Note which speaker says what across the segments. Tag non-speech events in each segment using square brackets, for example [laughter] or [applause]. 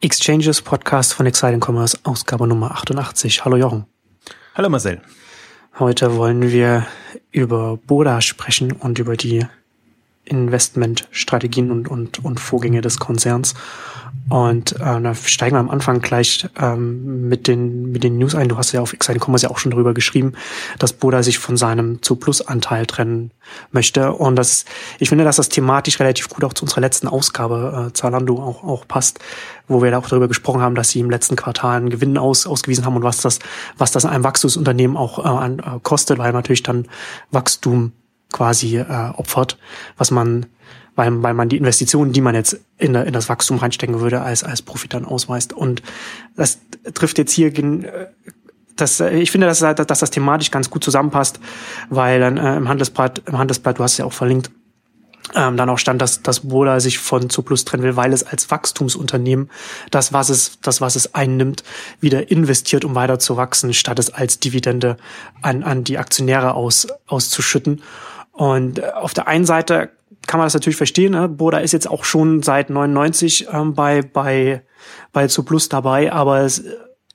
Speaker 1: Exchanges Podcast von Exciting Commerce, Ausgabe Nummer 88. Hallo Jochen.
Speaker 2: Hallo Marcel.
Speaker 1: Heute wollen wir über Boda sprechen und über die Investmentstrategien und, und, und Vorgänge des Konzerns. Und äh, da steigen wir am Anfang gleich ähm, mit, den, mit den News ein. Du hast ja auf Exciting Commerce ja auch schon darüber geschrieben, dass Boda sich von seinem zu Plus-Anteil trennen möchte. Und das, ich finde, dass das thematisch relativ gut auch zu unserer letzten Ausgabe äh, Zalando auch, auch passt, wo wir da auch darüber gesprochen haben, dass sie im letzten Quartal einen Gewinn aus, ausgewiesen haben und was das, was das einem Wachstumsunternehmen auch äh, an, äh, kostet, weil natürlich dann Wachstum quasi äh, opfert, was man, weil, weil man die Investitionen, die man jetzt in, in das Wachstum reinstecken würde, als, als Profit dann ausweist. Und das trifft jetzt hier äh, das, äh, ich finde, dass, dass das thematisch ganz gut zusammenpasst, weil dann äh, im Handelsblatt, im Handelsblatt, du hast es ja auch verlinkt, ähm, dann auch stand, dass dass Bola sich von Zuplus trennen will, weil es als Wachstumsunternehmen das, was es, das, was es einnimmt, wieder investiert, um weiter zu wachsen, statt es als Dividende an, an die Aktionäre aus, auszuschütten. Und äh, auf der einen Seite kann man das natürlich verstehen. Ne? Boda ist jetzt auch schon seit 99 ähm, bei bei bei Zuplus dabei, aber es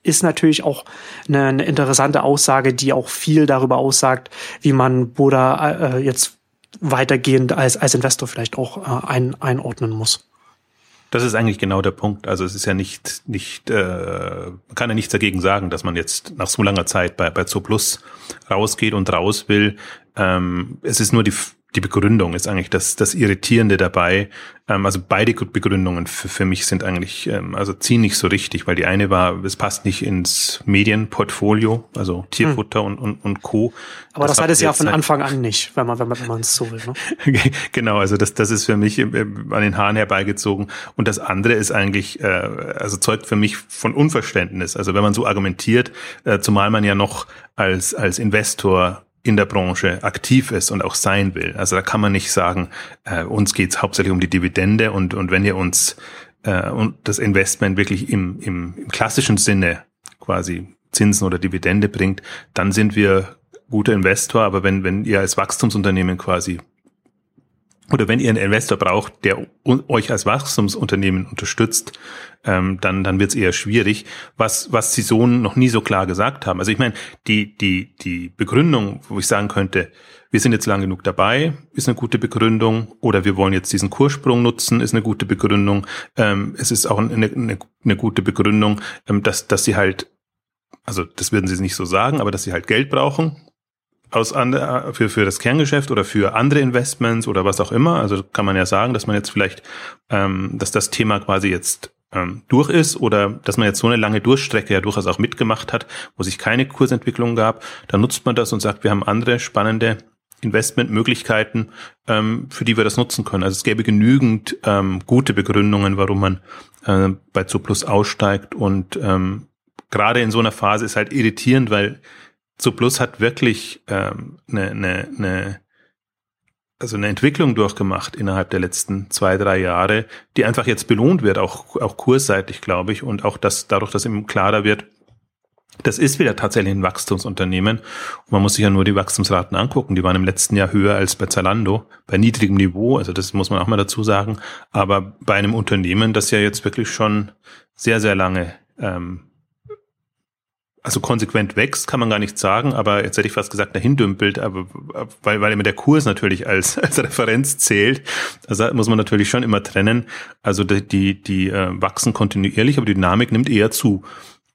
Speaker 1: ist natürlich auch eine, eine interessante Aussage, die auch viel darüber aussagt, wie man Boda äh, jetzt weitergehend als als Investor vielleicht auch äh, ein, einordnen muss.
Speaker 2: Das ist eigentlich genau der Punkt. Also es ist ja nicht, nicht, äh, man kann ja nichts dagegen sagen, dass man jetzt nach so langer Zeit bei, bei Zooplus rausgeht und raus will. Ähm, es ist nur die die Begründung ist eigentlich das, das Irritierende dabei. Ähm, also beide Begründungen für, für mich sind eigentlich, ähm, also ziehen nicht so richtig, weil die eine war, es passt nicht ins Medienportfolio, also Tierfutter hm. und, und, und Co.
Speaker 1: Aber das, das hat es ja von Anfang an nicht, wenn man, wenn man, wenn man es so will.
Speaker 2: Ne? [laughs] genau, also das, das ist für mich äh, an den Haaren herbeigezogen. Und das andere ist eigentlich, äh, also zeugt für mich von Unverständnis. Also wenn man so argumentiert, äh, zumal man ja noch als, als Investor in der Branche aktiv ist und auch sein will. Also da kann man nicht sagen, äh, uns geht es hauptsächlich um die Dividende und, und wenn ihr uns äh, und das Investment wirklich im, im, im klassischen Sinne quasi Zinsen oder Dividende bringt, dann sind wir guter Investor. Aber wenn, wenn ihr als Wachstumsunternehmen quasi oder wenn ihr einen Investor braucht, der euch als Wachstumsunternehmen unterstützt, ähm, dann, dann wird es eher schwierig, was, was sie so noch nie so klar gesagt haben. Also ich meine, die, die, die Begründung, wo ich sagen könnte, wir sind jetzt lang genug dabei, ist eine gute Begründung, oder wir wollen jetzt diesen Kurssprung nutzen, ist eine gute Begründung. Ähm, es ist auch eine, eine, eine gute Begründung, ähm, dass, dass sie halt, also das würden sie nicht so sagen, aber dass sie halt Geld brauchen, aus andere, für, für das Kerngeschäft oder für andere Investments oder was auch immer. Also kann man ja sagen, dass man jetzt vielleicht, ähm, dass das Thema quasi jetzt ähm, durch ist oder dass man jetzt so eine lange Durchstrecke ja durchaus auch mitgemacht hat, wo sich keine Kursentwicklung gab. Da nutzt man das und sagt, wir haben andere spannende Investmentmöglichkeiten, ähm, für die wir das nutzen können. Also es gäbe genügend ähm, gute Begründungen, warum man äh, bei Zuplus aussteigt und ähm, gerade in so einer Phase ist halt irritierend, weil Zuplus hat wirklich ähm, eine, eine, eine, also eine Entwicklung durchgemacht innerhalb der letzten zwei, drei Jahre, die einfach jetzt belohnt wird, auch, auch kursseitig, glaube ich, und auch das, dadurch, dass eben klarer wird, das ist wieder tatsächlich ein Wachstumsunternehmen. Und man muss sich ja nur die Wachstumsraten angucken. Die waren im letzten Jahr höher als bei Zalando, bei niedrigem Niveau. Also das muss man auch mal dazu sagen. Aber bei einem Unternehmen, das ja jetzt wirklich schon sehr, sehr lange ähm, also konsequent wächst, kann man gar nicht sagen, aber jetzt hätte ich fast gesagt, dahin dümpelt, aber weil, weil immer der Kurs natürlich als, [laughs] als Referenz zählt. Also muss man natürlich schon immer trennen. Also die, die, die äh, wachsen kontinuierlich, aber die Dynamik nimmt eher zu.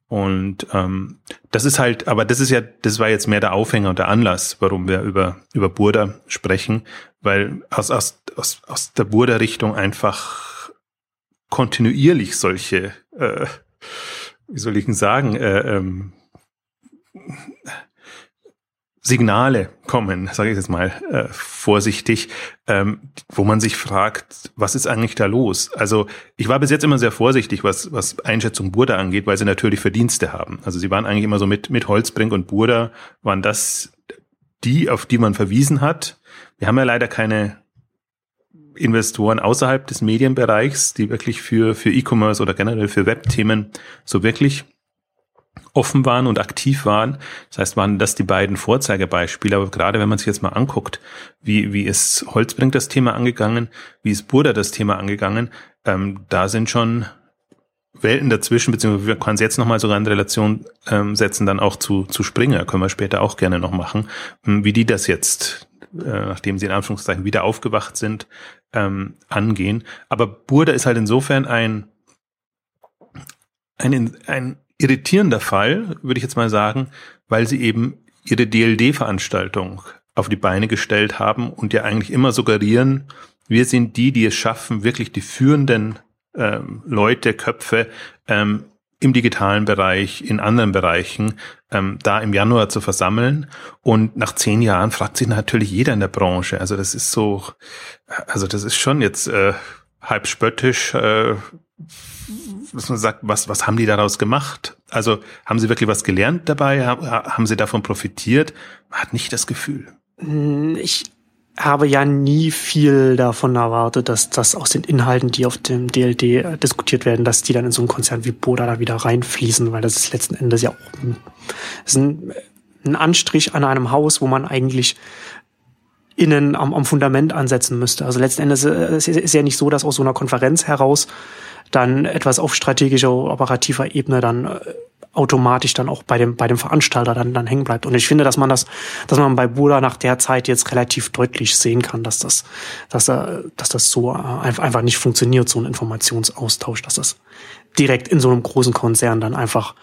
Speaker 2: Und ähm, das ist halt, aber das ist ja, das war jetzt mehr der Aufhänger und der Anlass, warum wir über, über Burda sprechen, weil aus, aus, aus, aus der Burda-Richtung einfach kontinuierlich solche, äh, wie soll ich denn sagen, äh, ähm, Signale kommen, sage ich jetzt mal äh, vorsichtig, ähm, wo man sich fragt, was ist eigentlich da los? Also ich war bis jetzt immer sehr vorsichtig, was, was Einschätzung Burda angeht, weil sie natürlich Verdienste haben. Also sie waren eigentlich immer so mit, mit Holzbrink und Burda, waren das die, auf die man verwiesen hat. Wir haben ja leider keine Investoren außerhalb des Medienbereichs, die wirklich für, für E-Commerce oder generell für Webthemen so wirklich offen waren und aktiv waren. Das heißt, waren das die beiden Vorzeigebeispiele. Aber gerade wenn man sich jetzt mal anguckt, wie, wie ist Holzbrink das Thema angegangen, wie ist Burda das Thema angegangen, ähm, da sind schon Welten dazwischen, beziehungsweise wir können es jetzt nochmal sogar in Relation ähm, setzen, dann auch zu, zu Springer, können wir später auch gerne noch machen, hm, wie die das jetzt, äh, nachdem sie in Anführungszeichen wieder aufgewacht sind, ähm, angehen. Aber Burda ist halt insofern ein, ein, ein irritierender Fall, würde ich jetzt mal sagen, weil sie eben ihre DLD-Veranstaltung auf die Beine gestellt haben und ja eigentlich immer suggerieren, wir sind die, die es schaffen, wirklich die führenden ähm, Leute, Köpfe ähm, im digitalen Bereich, in anderen Bereichen, ähm, da im Januar zu versammeln. Und nach zehn Jahren fragt sich natürlich jeder in der Branche. Also das ist so, also das ist schon jetzt äh, halb spöttisch, äh, dass man sagt, was, was haben die daraus gemacht? Also haben sie wirklich was gelernt dabei? Haben sie davon profitiert? Man hat nicht das Gefühl.
Speaker 1: Hm, ich habe ja nie viel davon erwartet, dass das aus den Inhalten, die auf dem DLD äh, diskutiert werden, dass die dann in so einen Konzern wie Boda da wieder reinfließen, weil das ist letzten Endes ja auch ein, ist ein, ein Anstrich an einem Haus, wo man eigentlich innen am, am Fundament ansetzen müsste. Also letzten Endes äh, ist es ja nicht so, dass aus so einer Konferenz heraus dann etwas auf strategischer, operativer Ebene dann äh, automatisch dann auch bei dem, bei dem Veranstalter dann, dann hängen bleibt. Und ich finde, dass man das, dass man bei Buda nach der Zeit jetzt relativ deutlich sehen kann, dass das, dass, äh, dass das so einfach nicht funktioniert, so ein Informationsaustausch, dass das direkt in so einem großen Konzern dann einfach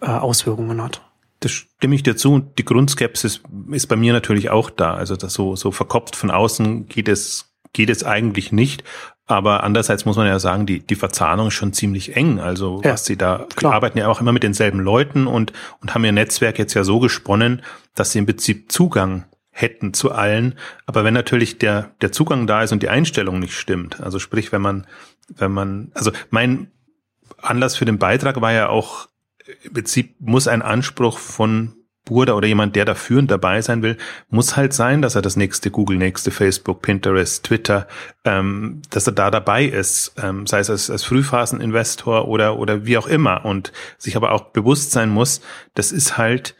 Speaker 1: äh, Auswirkungen hat.
Speaker 2: Das stimme ich dir zu. Und die Grundskepsis ist bei mir natürlich auch da. Also das so, so verkopft von außen geht es, geht es eigentlich nicht. Aber andererseits muss man ja sagen, die, die Verzahnung ist schon ziemlich eng. Also ja, was sie da, klar. arbeiten ja auch immer mit denselben Leuten und, und haben ihr Netzwerk jetzt ja so gesponnen, dass sie im Prinzip Zugang hätten zu allen. Aber wenn natürlich der, der Zugang da ist und die Einstellung nicht stimmt, also sprich, wenn man, wenn man, also mein Anlass für den Beitrag war ja auch, im Prinzip muss ein Anspruch von Burda oder jemand, der da führend dabei sein will, muss halt sein, dass er das nächste Google, nächste Facebook, Pinterest, Twitter, ähm, dass er da dabei ist, ähm, sei es als, als Frühphaseninvestor oder, oder wie auch immer und sich aber auch bewusst sein muss, das ist halt,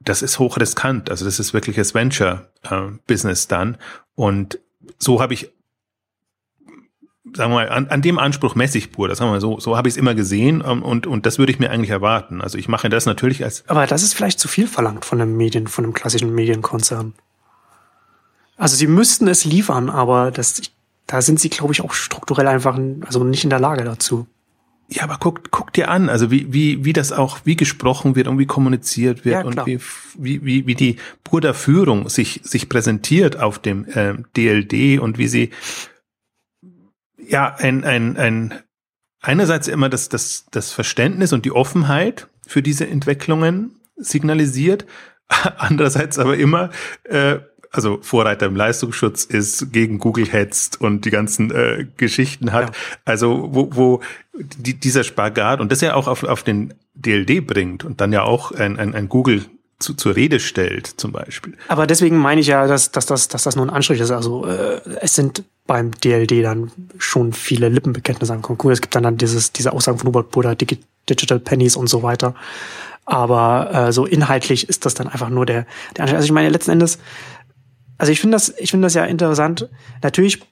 Speaker 2: das ist hochriskant, also das ist wirklich das Venture-Business äh, dann und so habe ich sagen wir mal, an, an dem Anspruch messe ich pur. Das haben wir so, so habe ich es immer gesehen ähm, und, und das würde ich mir eigentlich erwarten. Also ich mache das natürlich als.
Speaker 1: Aber das ist vielleicht zu viel verlangt von einem Medien, von einem klassischen Medienkonzern. Also sie müssten es liefern, aber das, da sind sie, glaube ich, auch strukturell einfach, also nicht in der Lage dazu.
Speaker 2: Ja, aber guck, guck dir an, also wie, wie, wie das auch, wie gesprochen wird und wie kommuniziert wird ja, und wie, wie, wie, wie die Burda Führung sich, sich präsentiert auf dem äh, DLD und wie sie ja, ein, ein, ein, einerseits immer das, das, das Verständnis und die Offenheit für diese Entwicklungen signalisiert, [laughs] andererseits aber immer, äh, also Vorreiter im Leistungsschutz ist, gegen Google hetzt und die ganzen äh, Geschichten hat. Ja. Also wo, wo die, dieser Spagat und das ja auch auf, auf den DLD bringt und dann ja auch ein, ein, ein Google zu, zur Rede stellt, zum Beispiel.
Speaker 1: Aber deswegen meine ich ja, dass, dass, dass, dass das nur ein Anstrich ist. Also äh, es sind beim DLD dann schon viele Lippenbekenntnisse ankommen. Cool, es gibt dann, dann dieses, diese Aussagen von Hubert Buddha, Digital Pennies und so weiter. Aber äh, so inhaltlich ist das dann einfach nur der, der Anstrich. Also ich meine, letzten Endes, also ich finde das, ich finde das ja interessant. Natürlich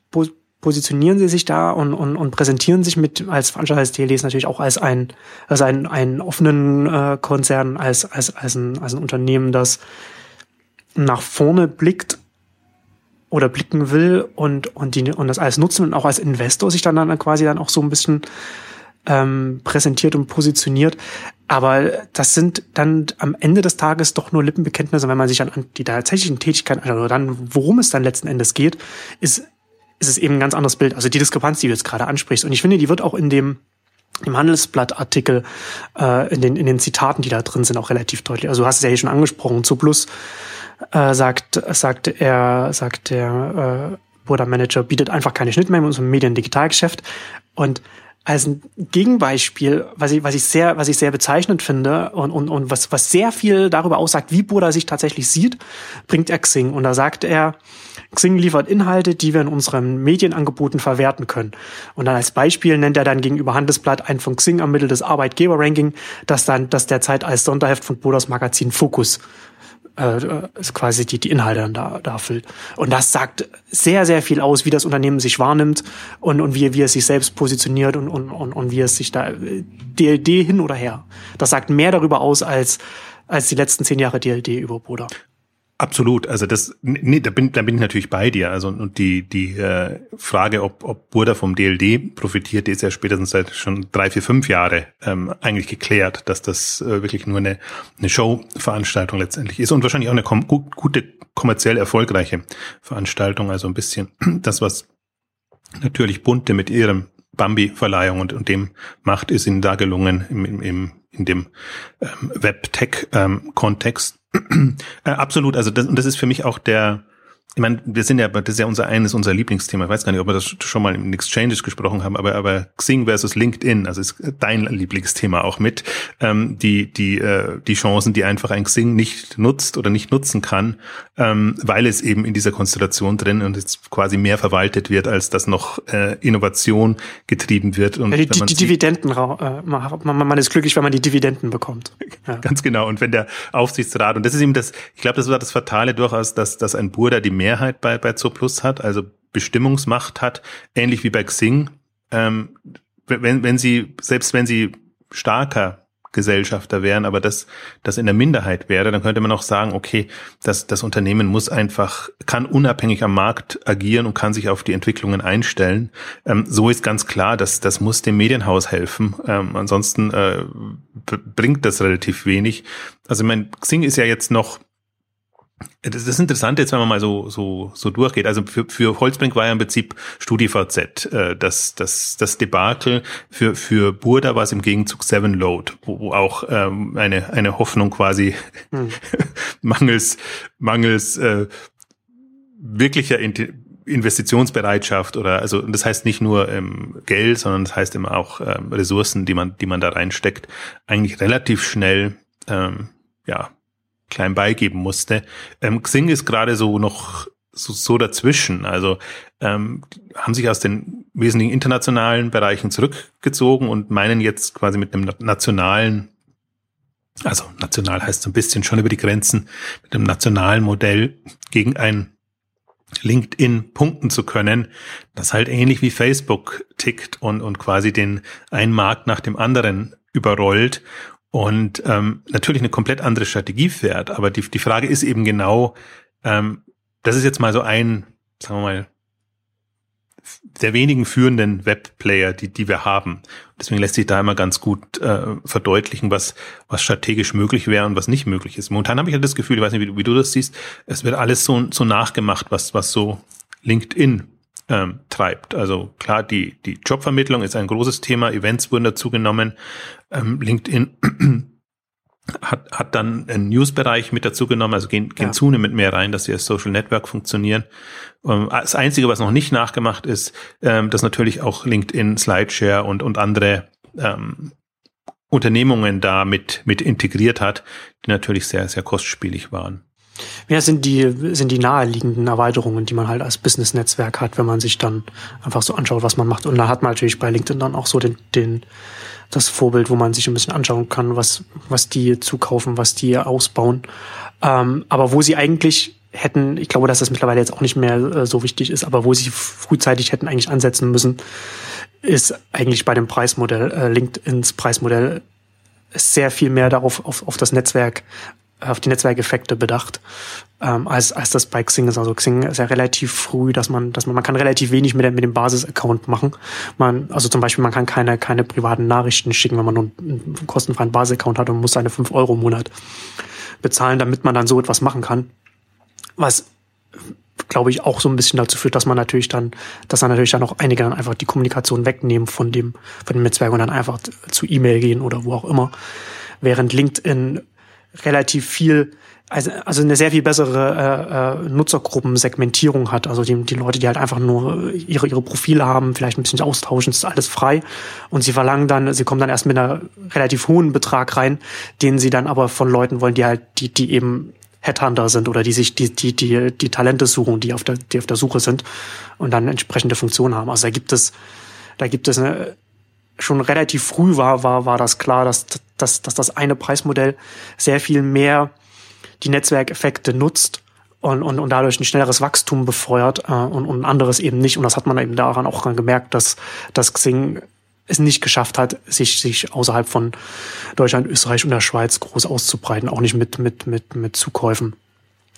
Speaker 1: positionieren sie sich da und, und, und präsentieren sich mit als des DLDs natürlich auch als ein als einen, einen offenen äh, Konzern, als, als, als, ein, als ein Unternehmen, das nach vorne blickt oder blicken will und, und, die, und das alles nutzen und auch als Investor sich dann, dann quasi dann auch so ein bisschen ähm, präsentiert und positioniert. Aber das sind dann am Ende des Tages doch nur Lippenbekenntnisse, wenn man sich an die tatsächlichen Tätigkeiten, also dann, worum es dann letzten Endes geht, ist ist es eben ein ganz anderes Bild. Also die Diskrepanz, die du jetzt gerade ansprichst. Und ich finde, die wird auch in dem im Handelsblattartikel, äh, in, den, in den Zitaten, die da drin sind, auch relativ deutlich. Also du hast es ja hier schon angesprochen. Zu Plus äh, sagt, sagt er, sagt der äh, Burda Manager, bietet einfach keine Schnittmenge in unserem Medien-Digitalgeschäft. Und als ein Gegenbeispiel, was ich, was ich sehr, was ich sehr bezeichnend finde und, und, und was, was sehr viel darüber aussagt, wie Burda sich tatsächlich sieht, bringt er Xing. Und da sagt er, Xing liefert Inhalte, die wir in unseren Medienangeboten verwerten können. Und dann als Beispiel nennt er dann gegenüber Handelsblatt ein von Xing ermitteltes Arbeitgeber-Ranking, das dann das derzeit als Sonderheft von Bodas Magazin Focus äh, quasi die, die Inhalte dann da, da füllt. Und das sagt sehr, sehr viel aus, wie das Unternehmen sich wahrnimmt und, und wie, wie es sich selbst positioniert und, und, und, und wie es sich da DLD hin oder her. Das sagt mehr darüber aus als, als die letzten zehn Jahre DLD über Bruder.
Speaker 2: Absolut, also das, nee, da bin, da bin ich natürlich bei dir. Also und die die äh, Frage, ob ob Burda vom DLD profitiert, die ist ja spätestens seit schon drei, vier, fünf Jahre ähm, eigentlich geklärt, dass das äh, wirklich nur eine eine Show-Veranstaltung letztendlich ist und wahrscheinlich auch eine kom gut, gute kommerziell erfolgreiche Veranstaltung. Also ein bisschen [clears throat] das, was natürlich Bunte mit ihrem Bambi-Verleihung und, und dem macht, ist ihnen da gelungen im, im, in dem ähm, Web-Tech-Kontext. Äh, absolut, also das, und das ist für mich auch der, ich meine, wir sind ja, das ist ja unser eines unser Lieblingsthema. Ich weiß gar nicht, ob wir das schon mal in Exchanges gesprochen haben, aber aber Xing versus LinkedIn, also ist dein Lieblingsthema auch mit ähm, die die äh, die Chancen, die einfach ein Xing nicht nutzt oder nicht nutzen kann, ähm, weil es eben in dieser Konstellation drin und jetzt quasi mehr verwaltet wird, als dass noch äh, Innovation getrieben wird. Und
Speaker 1: ja, die, die, die Dividenden, äh, man, man ist glücklich, wenn man die Dividenden bekommt. [laughs]
Speaker 2: Ja. Ganz genau. Und wenn der Aufsichtsrat und das ist eben das, ich glaube, das war das Fatale durchaus, dass dass ein Burda die Mehrheit bei, bei Zooplus hat, also Bestimmungsmacht hat, ähnlich wie bei Xing. Ähm, wenn, wenn sie, selbst wenn sie starker Gesellschafter wären, aber das, das in der Minderheit wäre, dann könnte man auch sagen, okay, das, das Unternehmen muss einfach, kann unabhängig am Markt agieren und kann sich auf die Entwicklungen einstellen. Ähm, so ist ganz klar, dass das muss dem Medienhaus helfen. Ähm, ansonsten äh, bringt das relativ wenig. Also mein Xing ist ja jetzt noch das ist interessant jetzt, wenn man mal so, so, so durchgeht. Also für, für Holzbrink war ja im Prinzip StudiVZ äh, das, das, das Debakel. Für, für Burda war es im Gegenzug Seven Load, wo, wo auch ähm, eine, eine Hoffnung quasi hm. [laughs] mangels, mangels äh, wirklicher Investitionsbereitschaft oder also das heißt nicht nur ähm, Geld, sondern das heißt immer auch ähm, Ressourcen, die man, die man da reinsteckt, eigentlich relativ schnell ähm, ja klein beigeben musste. Ähm, Xing ist gerade so noch so, so dazwischen. Also ähm, haben sich aus den wesentlichen internationalen Bereichen zurückgezogen und meinen jetzt quasi mit einem nationalen, also national heißt so ein bisschen schon über die Grenzen, mit einem nationalen Modell gegen ein LinkedIn punkten zu können, das halt ähnlich wie Facebook tickt und, und quasi den einen Markt nach dem anderen überrollt und ähm, natürlich eine komplett andere Strategie fährt. Aber die, die Frage ist eben genau, ähm, das ist jetzt mal so ein, sagen wir mal, der wenigen führenden Webplayer, die, die wir haben. Deswegen lässt sich da immer ganz gut äh, verdeutlichen, was, was strategisch möglich wäre und was nicht möglich ist. Momentan habe ich ja das Gefühl, ich weiß nicht, wie du, wie du das siehst, es wird alles so, so nachgemacht, was, was so LinkedIn ähm, treibt. Also klar, die, die Jobvermittlung ist ein großes Thema, Events wurden dazu genommen, ähm, LinkedIn [clears throat] hat, hat dann einen News-Bereich mit dazu genommen, also gehen, gehen ja. zunehmend mehr rein, dass sie als Social Network funktionieren. Ähm, das Einzige, was noch nicht nachgemacht ist, ähm, dass natürlich auch LinkedIn, Slideshare und, und andere ähm, Unternehmungen da mit, mit integriert hat, die natürlich sehr, sehr kostspielig waren.
Speaker 1: Ja, sind die, sind die naheliegenden Erweiterungen, die man halt als Business-Netzwerk hat, wenn man sich dann einfach so anschaut, was man macht. Und da hat man natürlich bei LinkedIn dann auch so den, den, das Vorbild, wo man sich ein bisschen anschauen kann, was, was die zukaufen, was die ausbauen. Ähm, aber wo sie eigentlich hätten, ich glaube, dass das mittlerweile jetzt auch nicht mehr äh, so wichtig ist, aber wo sie frühzeitig hätten eigentlich ansetzen müssen, ist eigentlich bei dem Preismodell, äh, LinkedIns Preismodell sehr viel mehr darauf auf, auf das Netzwerk auf die Netzwerkeffekte bedacht, ähm, als, als das bei Xing ist. Also Xing ist ja relativ früh, dass man, dass man, man kann relativ wenig mit, mit dem Basis-Account machen. Man, also zum Beispiel, man kann keine, keine privaten Nachrichten schicken, wenn man nur einen kostenfreien Basis-Account hat und muss seine fünf Euro im Monat bezahlen, damit man dann so etwas machen kann. Was glaube ich, auch so ein bisschen dazu führt, dass man natürlich dann, dass dann natürlich dann auch einige dann einfach die Kommunikation wegnehmen von dem, von dem Netzwerk und dann einfach zu E-Mail gehen oder wo auch immer. Während LinkedIn relativ viel, also, also eine sehr viel bessere äh, äh, Nutzergruppensegmentierung hat. Also die, die Leute, die halt einfach nur ihre, ihre Profile haben, vielleicht ein bisschen austauschen, ist alles frei. Und sie verlangen dann, sie kommen dann erst mit einer relativ hohen Betrag rein, den sie dann aber von Leuten wollen, die halt, die, die eben Headhunter sind oder die sich die, die, die, die Talente suchen, die auf der, die auf der Suche sind und dann entsprechende Funktionen haben. Also da gibt es, da gibt es eine, schon relativ früh war, war, war das klar, dass, dass, dass das eine Preismodell sehr viel mehr die Netzwerkeffekte nutzt und, und, und dadurch ein schnelleres Wachstum befeuert äh, und, und anderes eben nicht. Und das hat man eben daran auch gemerkt, dass, dass Xing es nicht geschafft hat, sich, sich außerhalb von Deutschland, Österreich und der Schweiz groß auszubreiten, auch nicht mit, mit, mit, mit Zukäufen.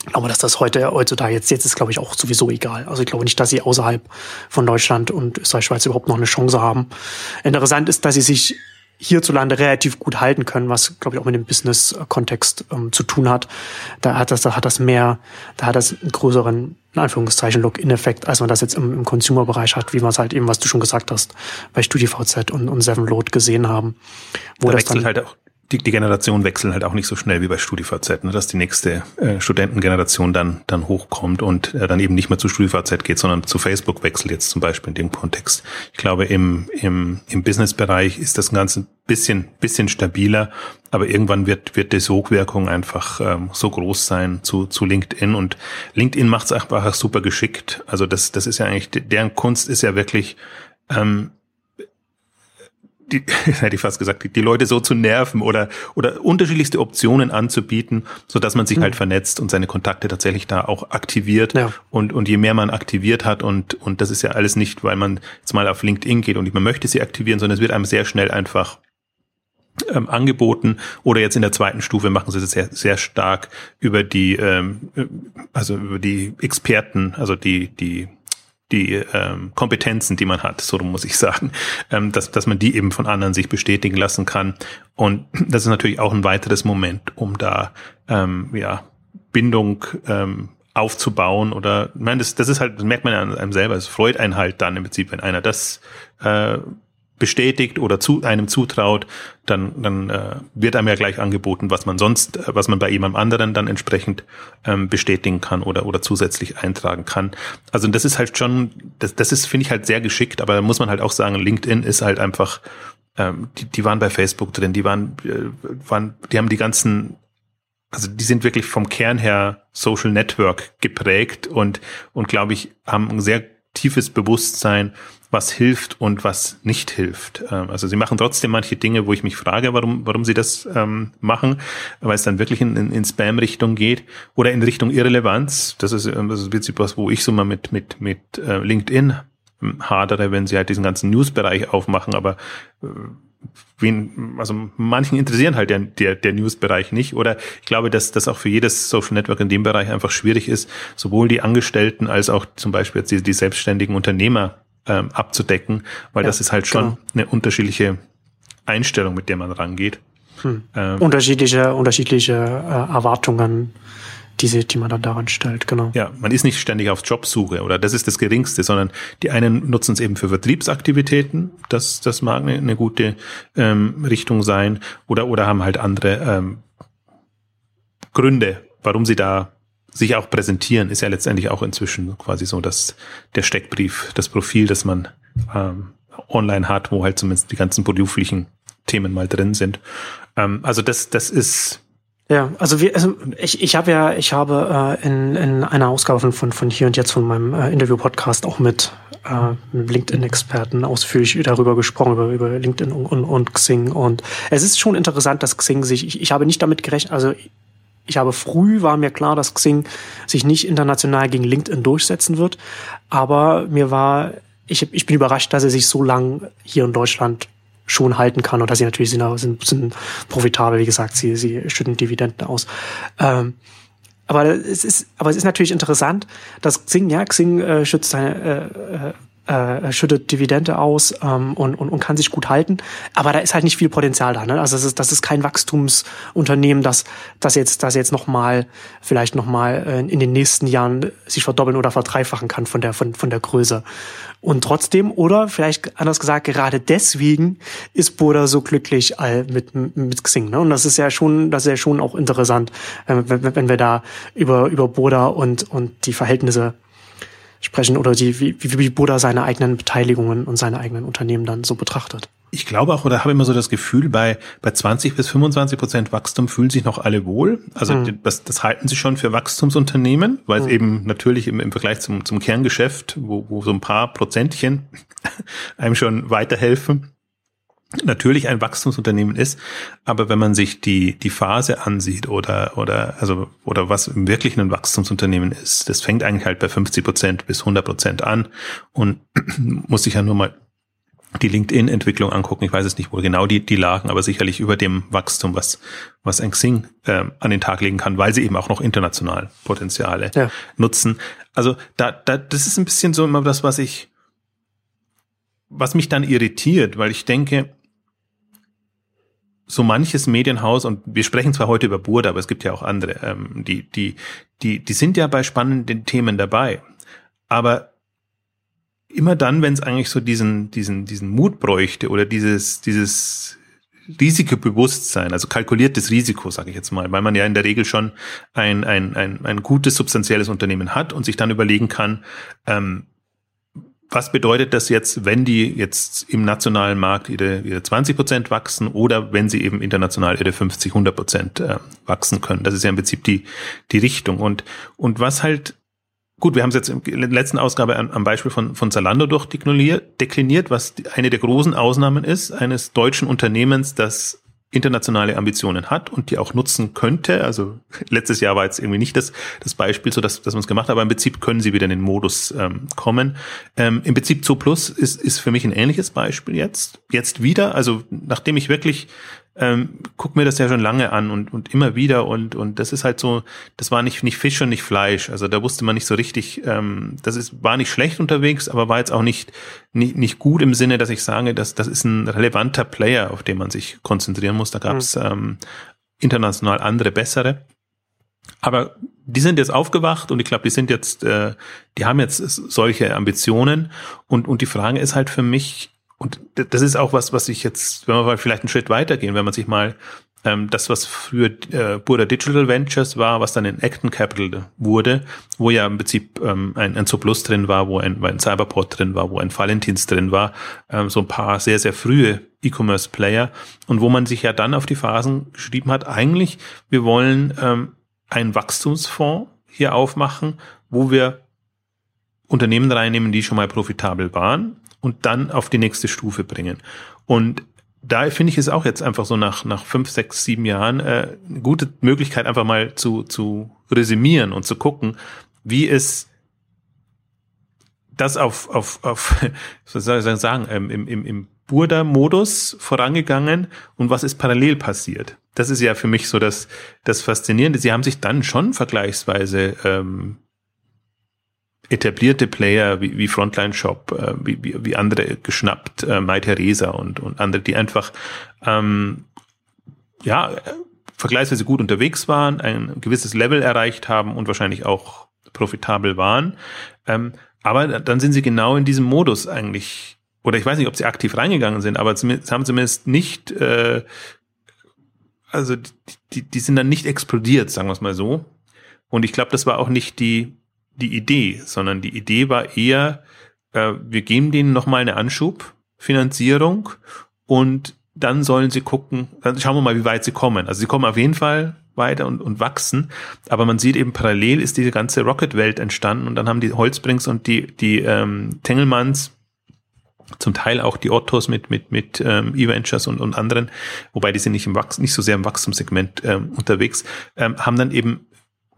Speaker 1: Ich glaube, dass das heute, heutzutage jetzt, jetzt ist, glaube ich, auch sowieso egal. Also ich glaube nicht, dass sie außerhalb von Deutschland und Österreich, Schweiz überhaupt noch eine Chance haben. Interessant ist, dass sie sich hierzulande relativ gut halten können, was glaube ich auch mit dem Business-Kontext ähm, zu tun hat. Da hat das, da hat das mehr, da hat das einen größeren, in Anführungszeichen, Lock-in-Effekt, als man das jetzt im, im Consumer-Bereich hat, wie man es halt eben, was du schon gesagt hast, bei StudiVZ und, und Sevenload gesehen haben.
Speaker 2: Wo da das dann halt auch die, die Generationen wechseln halt auch nicht so schnell wie bei StudiVZ, ne, dass die nächste äh, Studentengeneration dann, dann hochkommt und äh, dann eben nicht mehr zu StudiVZ geht, sondern zu Facebook wechselt jetzt zum Beispiel in dem Kontext. Ich glaube, im, im, im Businessbereich ist das Ganze ein bisschen, bisschen stabiler, aber irgendwann wird, wird die Sogwirkung einfach ähm, so groß sein zu, zu LinkedIn und LinkedIn macht es einfach super geschickt. Also das, das ist ja eigentlich, deren Kunst ist ja wirklich, ähm, die, [laughs] hätte ich fast gesagt, die, Leute so zu nerven oder, oder unterschiedlichste Optionen anzubieten, so dass man sich mhm. halt vernetzt und seine Kontakte tatsächlich da auch aktiviert. Ja. Und, und je mehr man aktiviert hat und, und das ist ja alles nicht, weil man jetzt mal auf LinkedIn geht und man möchte sie aktivieren, sondern es wird einem sehr schnell einfach ähm, angeboten oder jetzt in der zweiten Stufe machen sie es sehr, sehr stark über die, ähm, also über die Experten, also die, die die ähm, Kompetenzen, die man hat, so muss ich sagen, ähm, dass, dass man die eben von anderen sich bestätigen lassen kann. Und das ist natürlich auch ein weiteres Moment, um da ähm, ja, Bindung ähm, aufzubauen oder ich meine, das, das ist halt, das merkt man ja an einem selber, es freut einen halt dann im Prinzip, wenn einer das äh, bestätigt oder zu einem zutraut, dann, dann äh, wird einem ja gleich angeboten, was man sonst, äh, was man bei jemandem anderen dann entsprechend ähm, bestätigen kann oder, oder zusätzlich eintragen kann. Also das ist halt schon, das, das ist, finde ich halt sehr geschickt, aber da muss man halt auch sagen, LinkedIn ist halt einfach, ähm, die, die waren bei Facebook drin, die waren, äh, waren, die haben die ganzen also die sind wirklich vom Kern her Social Network geprägt und, und glaube ich, haben ein sehr tiefes Bewusstsein was hilft und was nicht hilft. Ähm, also sie machen trotzdem manche Dinge, wo ich mich frage, warum, warum sie das ähm, machen, weil es dann wirklich in, in, in Spam-Richtung geht oder in Richtung Irrelevanz. Das ist, ähm, das ist was, wo ich so mal mit, mit, mit äh, LinkedIn ähm, hadere, wenn sie halt diesen ganzen News-Bereich aufmachen, aber äh, wen, also manchen interessieren halt der, der, der News-Bereich nicht. Oder ich glaube, dass das auch für jedes Social Network in dem Bereich einfach schwierig ist, sowohl die Angestellten als auch zum Beispiel jetzt die, die selbstständigen Unternehmer ähm, abzudecken, weil ja, das ist halt schon genau. eine unterschiedliche Einstellung, mit der man rangeht.
Speaker 1: Hm. Ähm, unterschiedliche, unterschiedliche äh, Erwartungen, diese, die man dann daran stellt, genau.
Speaker 2: Ja, man ist nicht ständig auf Jobsuche oder das ist das Geringste, sondern die einen nutzen es eben für Vertriebsaktivitäten, das, das mag eine, eine gute ähm, Richtung sein, oder, oder haben halt andere ähm, Gründe, warum sie da sich auch präsentieren, ist ja letztendlich auch inzwischen quasi so, dass der Steckbrief, das Profil, das man ähm, online hat, wo halt zumindest die ganzen beruflichen Themen mal drin sind. Ähm, also das, das ist
Speaker 1: ja, also wir, also ich, ich habe ja, ich habe äh, in, in einer Ausgabe von, von, hier und jetzt von meinem äh, Interview-Podcast auch mit äh, LinkedIn-Experten ausführlich darüber gesprochen, über, über LinkedIn und, und, und Xing. Und es ist schon interessant, dass Xing sich, ich, ich habe nicht damit gerechnet, also ich habe früh, war mir klar, dass Xing sich nicht international gegen LinkedIn durchsetzen wird. Aber mir war, ich, ich bin überrascht, dass er sich so lang hier in Deutschland schon halten kann und dass sie natürlich sind, sind, sind profitabel, wie gesagt, sie, sie schütten Dividenden aus. Ähm, aber es ist, aber es ist natürlich interessant, dass Xing, ja, Xing äh, schützt seine, äh, äh schüttet Dividende aus ähm, und, und, und kann sich gut halten. Aber da ist halt nicht viel Potenzial da. Ne? Also das ist, das ist kein Wachstumsunternehmen, das, das jetzt, das jetzt noch mal vielleicht noch mal äh, in den nächsten Jahren sich verdoppeln oder verdreifachen kann von der von, von der Größe. Und trotzdem oder vielleicht anders gesagt gerade deswegen ist Boda so glücklich äh, mit mit Xing. Ne? Und das ist ja schon, das ist ja schon auch interessant, äh, wenn, wenn wir da über über Boda und und die Verhältnisse sprechen oder die, wie, wie Buddha seine eigenen Beteiligungen und seine eigenen Unternehmen dann so betrachtet.
Speaker 2: Ich glaube auch, oder habe immer so das Gefühl, bei, bei 20 bis 25 Prozent Wachstum fühlen sich noch alle wohl. Also mhm. das, das halten sie schon für Wachstumsunternehmen, weil es mhm. eben natürlich im, im Vergleich zum, zum Kerngeschäft, wo, wo so ein paar Prozentchen [laughs] einem schon weiterhelfen, natürlich ein Wachstumsunternehmen ist, aber wenn man sich die die Phase ansieht oder oder also oder was wirklich ein Wachstumsunternehmen ist, das fängt eigentlich halt bei 50 Prozent bis 100 Prozent an und [clears throat] muss sich ja nur mal die LinkedIn-Entwicklung angucken. Ich weiß es nicht, wo genau die, die lagen, aber sicherlich über dem Wachstum, was, was ein Xing äh, an den Tag legen kann, weil sie eben auch noch international Potenziale ja. nutzen. Also da, da, das ist ein bisschen so immer das, was ich, was mich dann irritiert, weil ich denke, so manches Medienhaus, und wir sprechen zwar heute über Burda, aber es gibt ja auch andere, ähm, die, die, die, die sind ja bei spannenden Themen dabei. Aber immer dann, wenn es eigentlich so diesen, diesen, diesen Mut bräuchte oder dieses, dieses Risikobewusstsein, also kalkuliertes Risiko, sage ich jetzt mal, weil man ja in der Regel schon ein, ein, ein, ein gutes substanzielles Unternehmen hat und sich dann überlegen kann, ähm, was bedeutet das jetzt, wenn die jetzt im nationalen Markt ihre, ihre 20 Prozent wachsen oder wenn sie eben international ihre 50, 100 Prozent wachsen können? Das ist ja im Prinzip die, die Richtung. Und, und was halt Gut, wir haben es jetzt in der letzten Ausgabe am Beispiel von, von Zalando durchdekliniert, was eine der großen Ausnahmen ist, eines deutschen Unternehmens, das internationale Ambitionen hat und die auch nutzen könnte. Also [laughs] letztes Jahr war jetzt irgendwie nicht das, das Beispiel, so dass, dass man es gemacht hat, aber im Prinzip können sie wieder in den Modus ähm, kommen. Ähm, Im Prinzip Zo Plus ist, ist für mich ein ähnliches Beispiel jetzt. Jetzt wieder, also nachdem ich wirklich ähm, guck mir das ja schon lange an und, und immer wieder und, und das ist halt so, das war nicht, nicht Fisch und nicht Fleisch. Also da wusste man nicht so richtig, ähm, das ist, war nicht schlecht unterwegs, aber war jetzt auch nicht, nicht, nicht gut im Sinne, dass ich sage, dass das ist ein relevanter Player, auf den man sich konzentrieren muss. Da gab es mhm. ähm, international andere bessere. Aber die sind jetzt aufgewacht und ich glaube, die sind jetzt, äh, die haben jetzt solche Ambitionen und, und die Frage ist halt für mich, und das ist auch was, was ich jetzt, wenn wir mal vielleicht einen Schritt weitergehen, wenn man sich mal ähm, das, was früher äh, Burda Digital Ventures war, was dann in Acton Capital wurde, wo ja im Prinzip ähm, ein, ein Zuplus drin war, wo ein, ein Cyberport drin war, wo ein Valentins drin war, ähm, so ein paar sehr, sehr frühe E-Commerce-Player und wo man sich ja dann auf die Phasen geschrieben hat, eigentlich, wir wollen ähm, einen Wachstumsfonds hier aufmachen, wo wir Unternehmen reinnehmen, die schon mal profitabel waren und dann auf die nächste Stufe bringen. Und da finde ich es auch jetzt einfach so nach, nach fünf, sechs, sieben Jahren äh, eine gute Möglichkeit, einfach mal zu, zu resümieren und zu gucken, wie ist das auf, auf, auf [laughs] was soll ich sagen, ähm, im, im, im Burda-Modus vorangegangen und was ist parallel passiert. Das ist ja für mich so das, das Faszinierende. Sie haben sich dann schon vergleichsweise ähm, etablierte Player wie, wie Frontline Shop, äh, wie, wie, wie andere geschnappt, äh, My Theresa und, und andere, die einfach ähm, ja vergleichsweise gut unterwegs waren, ein gewisses Level erreicht haben und wahrscheinlich auch profitabel waren. Ähm, aber dann sind sie genau in diesem Modus eigentlich, oder ich weiß nicht, ob sie aktiv reingegangen sind, aber zumindest, haben zumindest nicht, äh, also die, die, die sind dann nicht explodiert, sagen wir es mal so. Und ich glaube, das war auch nicht die die Idee, sondern die Idee war eher, äh, wir geben denen nochmal eine Anschubfinanzierung und dann sollen sie gucken, dann schauen wir mal, wie weit sie kommen. Also sie kommen auf jeden Fall weiter und, und wachsen, aber man sieht eben parallel ist diese ganze Rocket-Welt entstanden und dann haben die Holzbrings und die, die ähm, Tengelmanns zum Teil auch die Ottos mit mit mit ähm, E-Ventures und, und anderen, wobei die sind nicht im Wachs nicht so sehr im Wachstumssegment ähm, unterwegs, ähm, haben dann eben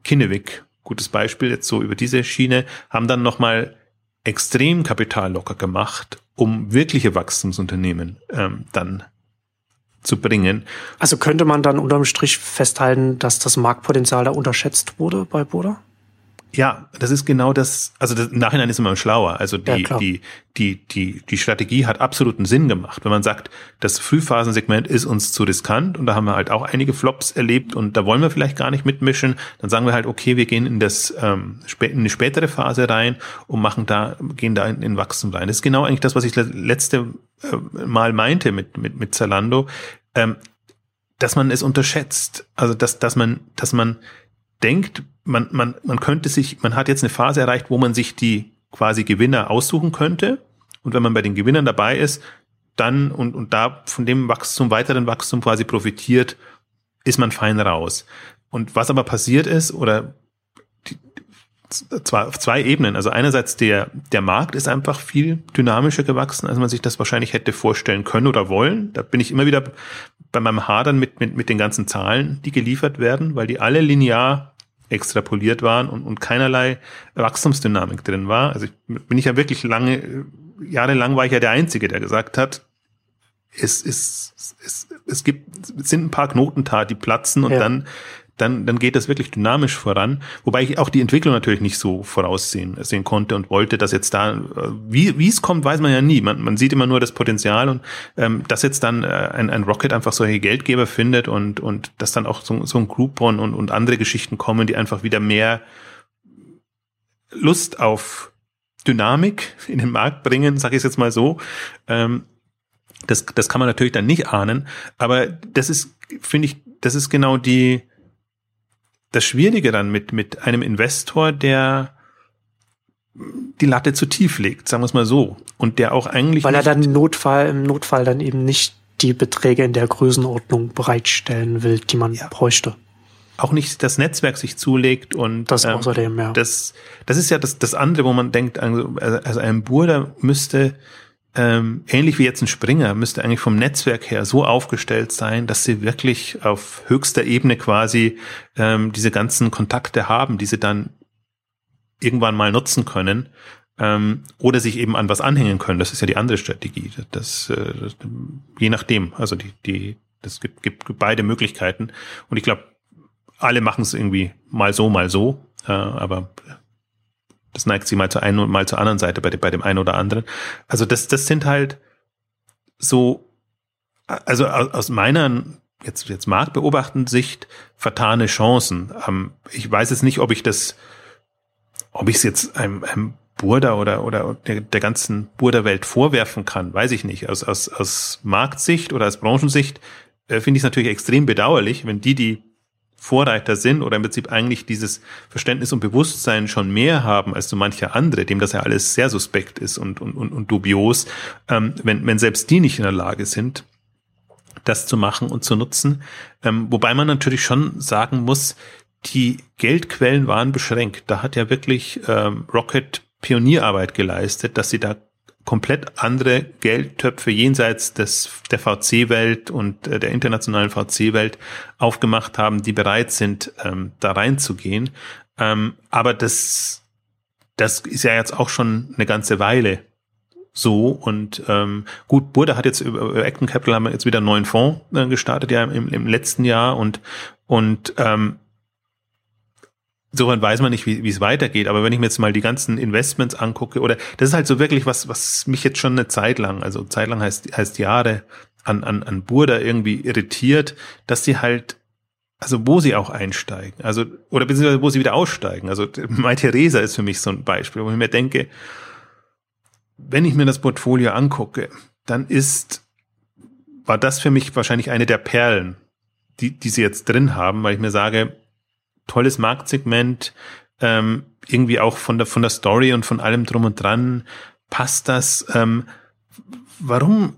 Speaker 2: Kinnevik gutes Beispiel jetzt so über diese Schiene, haben dann nochmal extrem Kapital locker gemacht, um wirkliche Wachstumsunternehmen ähm, dann zu bringen.
Speaker 1: Also könnte man dann unterm Strich festhalten, dass das Marktpotenzial da unterschätzt wurde bei Boda?
Speaker 2: Ja, das ist genau das, also das, im Nachhinein ist immer schlauer. Also die, ja, die, die, die, die Strategie hat absoluten Sinn gemacht. Wenn man sagt, das Frühphasensegment ist uns zu riskant und da haben wir halt auch einige Flops erlebt und da wollen wir vielleicht gar nicht mitmischen, dann sagen wir halt, okay, wir gehen in das ähm, in eine spätere Phase rein und machen da, gehen da in, in Wachstum rein. Das ist genau eigentlich das, was ich letzte äh, Mal meinte mit, mit, mit Zalando, ähm, dass man es unterschätzt. Also dass, dass man, dass man denkt, man, man, man könnte sich, man hat jetzt eine Phase erreicht, wo man sich die quasi Gewinner aussuchen könnte. Und wenn man bei den Gewinnern dabei ist, dann und, und da von dem Wachstum, weiteren Wachstum quasi profitiert, ist man fein raus. Und was aber passiert ist, oder die, zwar auf zwei Ebenen. Also einerseits der, der Markt ist einfach viel dynamischer gewachsen, als man sich das wahrscheinlich hätte vorstellen können oder wollen. Da bin ich immer wieder bei meinem Hadern mit, mit, mit den ganzen Zahlen, die geliefert werden, weil die alle linear extrapoliert waren und, und keinerlei Wachstumsdynamik drin war. Also ich, bin ich ja wirklich lange, jahrelang war ich ja der Einzige, der gesagt hat, es, es, es, es gibt, es sind ein paar Knotentat, die platzen und ja. dann dann, dann geht das wirklich dynamisch voran. Wobei ich auch die Entwicklung natürlich nicht so voraussehen sehen konnte und wollte, dass jetzt da, wie, wie es kommt, weiß man ja nie. Man, man sieht immer nur das Potenzial und ähm, dass jetzt dann äh, ein, ein Rocket einfach solche Geldgeber findet und, und dass dann auch so, so ein Groupon und, und andere Geschichten kommen, die einfach wieder mehr Lust auf Dynamik in den Markt bringen, sage ich jetzt mal so. Ähm, das, das kann man natürlich dann nicht ahnen, aber das ist, finde ich, das ist genau die, das Schwierige dann mit, mit einem Investor, der die Latte zu tief legt, sagen wir es mal so. Und der auch eigentlich.
Speaker 1: Weil er dann im Notfall, im Notfall dann eben nicht die Beträge in der Größenordnung bereitstellen will, die man ja. bräuchte.
Speaker 2: Auch nicht das Netzwerk sich zulegt und
Speaker 1: das ähm, außerdem, ja.
Speaker 2: Das, das ist ja das, das andere, wo man denkt, also, also ein Burda müsste ähm, ähnlich wie jetzt ein Springer, müsste eigentlich vom Netzwerk her so aufgestellt sein, dass sie wirklich auf höchster Ebene quasi ähm, diese ganzen Kontakte haben, die sie dann irgendwann mal nutzen können ähm, oder sich eben an was anhängen können. Das ist ja die andere Strategie. Das, äh, je nachdem. Also die, die, das gibt, gibt beide Möglichkeiten. Und ich glaube, alle machen es irgendwie mal so, mal so. Äh, aber das neigt sich mal zur einen und mal zur anderen Seite bei, dem, bei dem einen oder anderen. Also das, das sind halt so, also aus meiner jetzt, jetzt marktbeobachtenden Sicht vertane Chancen. Ähm, ich weiß jetzt nicht, ob ich das, ob ich es jetzt einem, einem Burda oder, oder der, der ganzen Burda-Welt vorwerfen kann, weiß ich nicht. Aus, aus, aus Marktsicht oder aus Branchensicht äh, finde ich es natürlich extrem bedauerlich, wenn die, die Vorreiter sind oder im Prinzip eigentlich dieses Verständnis und Bewusstsein schon mehr haben als so mancher andere, dem das ja alles sehr suspekt ist und, und, und, und dubios, ähm, wenn, wenn selbst die nicht in der Lage sind, das zu machen und zu nutzen. Ähm, wobei man natürlich schon sagen muss, die Geldquellen waren beschränkt. Da hat ja wirklich ähm, Rocket Pionierarbeit geleistet, dass sie da komplett andere Geldtöpfe jenseits des, der VC-Welt und äh, der internationalen VC-Welt aufgemacht haben, die bereit sind, ähm, da reinzugehen. Ähm, aber das, das ist ja jetzt auch schon eine ganze Weile so und ähm, gut, Burda hat jetzt über, Acton Capital haben wir jetzt wieder einen neuen Fonds äh, gestartet, ja im, im letzten Jahr und und ähm, Insofern weiß man nicht, wie, es weitergeht. Aber wenn ich mir jetzt mal die ganzen Investments angucke, oder das ist halt so wirklich was, was mich jetzt schon eine Zeit lang, also Zeit lang heißt, heißt Jahre, an, an, an Burda irgendwie irritiert, dass sie halt, also wo sie auch einsteigen, also, oder beziehungsweise wo sie wieder aussteigen. Also [laughs] Mai Theresa ist für mich so ein Beispiel, wo ich mir denke, wenn ich mir das Portfolio angucke, dann ist, war das für mich wahrscheinlich eine der Perlen, die, die sie jetzt drin haben, weil ich mir sage, tolles Marktsegment, ähm, irgendwie auch von der, von der Story und von allem drum und dran passt das. Ähm, warum,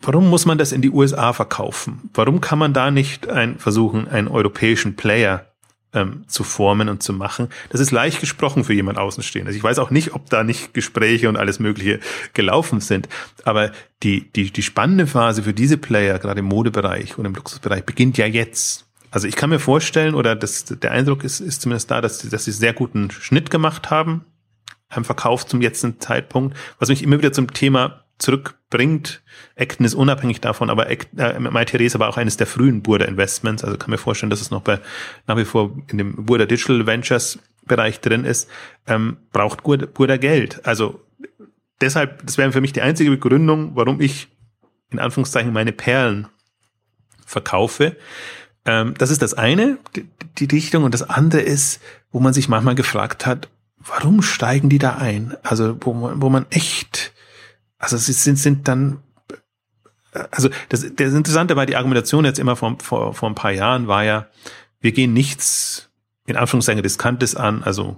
Speaker 2: warum muss man das in die USA verkaufen? Warum kann man da nicht ein, versuchen, einen europäischen Player ähm, zu formen und zu machen. Das ist leicht gesprochen für jemand Außenstehendes. Ich weiß auch nicht, ob da nicht Gespräche und alles Mögliche gelaufen sind. Aber die, die, die spannende Phase für diese Player, gerade im Modebereich und im Luxusbereich, beginnt ja jetzt. Also ich kann mir vorstellen, oder das, der Eindruck ist, ist zumindest da, dass, dass sie sehr guten Schnitt gemacht haben am Verkauf zum jetzigen Zeitpunkt, was mich immer wieder zum Thema zurückbringt. Acton ist unabhängig davon, aber Act, äh, My Theresa war auch eines der frühen Burda Investments, also kann mir vorstellen, dass es noch bei nach wie vor in dem Burda Digital Ventures Bereich drin ist, ähm, braucht Burda, Burda Geld. Also deshalb, das wäre für mich die einzige Begründung, warum ich in Anführungszeichen meine Perlen verkaufe. Ähm, das ist das eine, die, die Richtung. Und das andere ist, wo man sich manchmal gefragt hat, warum steigen die da ein? Also, wo man, wo man echt, also sie sind, sind dann, also das, das Interessante war die Argumentation jetzt immer vor, vor, vor ein paar Jahren war ja, wir gehen nichts in Anführungszeichen Riskantes an, also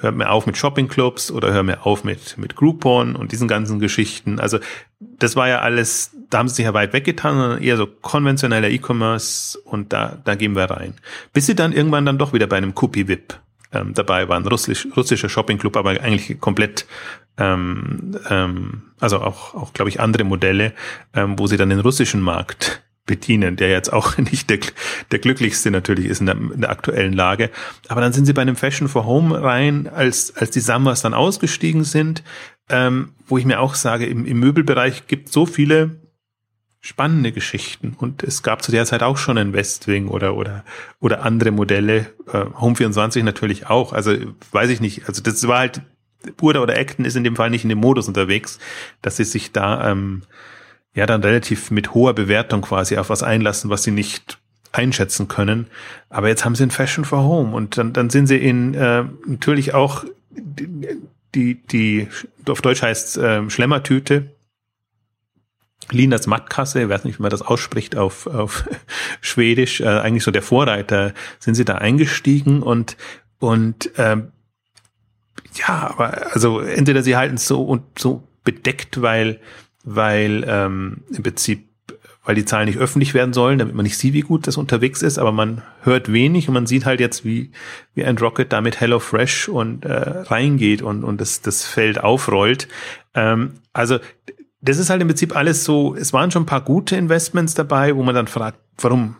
Speaker 2: hört mir auf mit Shoppingclubs oder hör mir auf mit, mit Groupon und diesen ganzen Geschichten. Also das war ja alles, da haben sie sich ja weit weggetan, sondern eher so konventioneller E-Commerce und da, da gehen wir rein. Bis sie dann irgendwann dann doch wieder bei einem Cookie-Wip ähm, dabei war, ein russisch, russischer Shoppingclub, aber eigentlich komplett, ähm, ähm, also auch, auch glaube ich, andere Modelle, ähm, wo sie dann den russischen Markt bedienen, der jetzt auch [laughs] nicht der, der glücklichste natürlich ist in der, in der, aktuellen Lage. Aber dann sind sie bei einem Fashion for Home rein, als, als die Summers dann ausgestiegen sind, ähm, wo ich mir auch sage, im, im Möbelbereich gibt so viele spannende Geschichten. Und es gab zu der Zeit auch schon ein Westwing oder, oder, oder andere Modelle. Äh, Home 24 natürlich auch. Also weiß ich nicht. Also das war halt, Burda oder Acton ist in dem Fall nicht in dem Modus unterwegs, dass sie sich da ähm, ja dann relativ mit hoher Bewertung quasi auf was einlassen, was sie nicht einschätzen können. Aber jetzt haben sie ein Fashion for Home und dann, dann sind sie in äh, natürlich auch die, die auf Deutsch heißt äh, Schlemmertüte, Linas Mattkasse, ich weiß nicht, wie man das ausspricht auf, auf [laughs] Schwedisch, äh, eigentlich so der Vorreiter, sind sie da eingestiegen und, und ähm, ja, aber also entweder sie halten es so und so bedeckt, weil, weil ähm, im Prinzip, weil die Zahlen nicht öffentlich werden sollen, damit man nicht sieht, wie gut das unterwegs ist, aber man hört wenig und man sieht halt jetzt, wie, wie ein Rocket da mit Hello Fresh und äh, reingeht und, und das, das Feld aufrollt. Ähm, also das ist halt im Prinzip alles so, es waren schon ein paar gute Investments dabei, wo man dann fragt, warum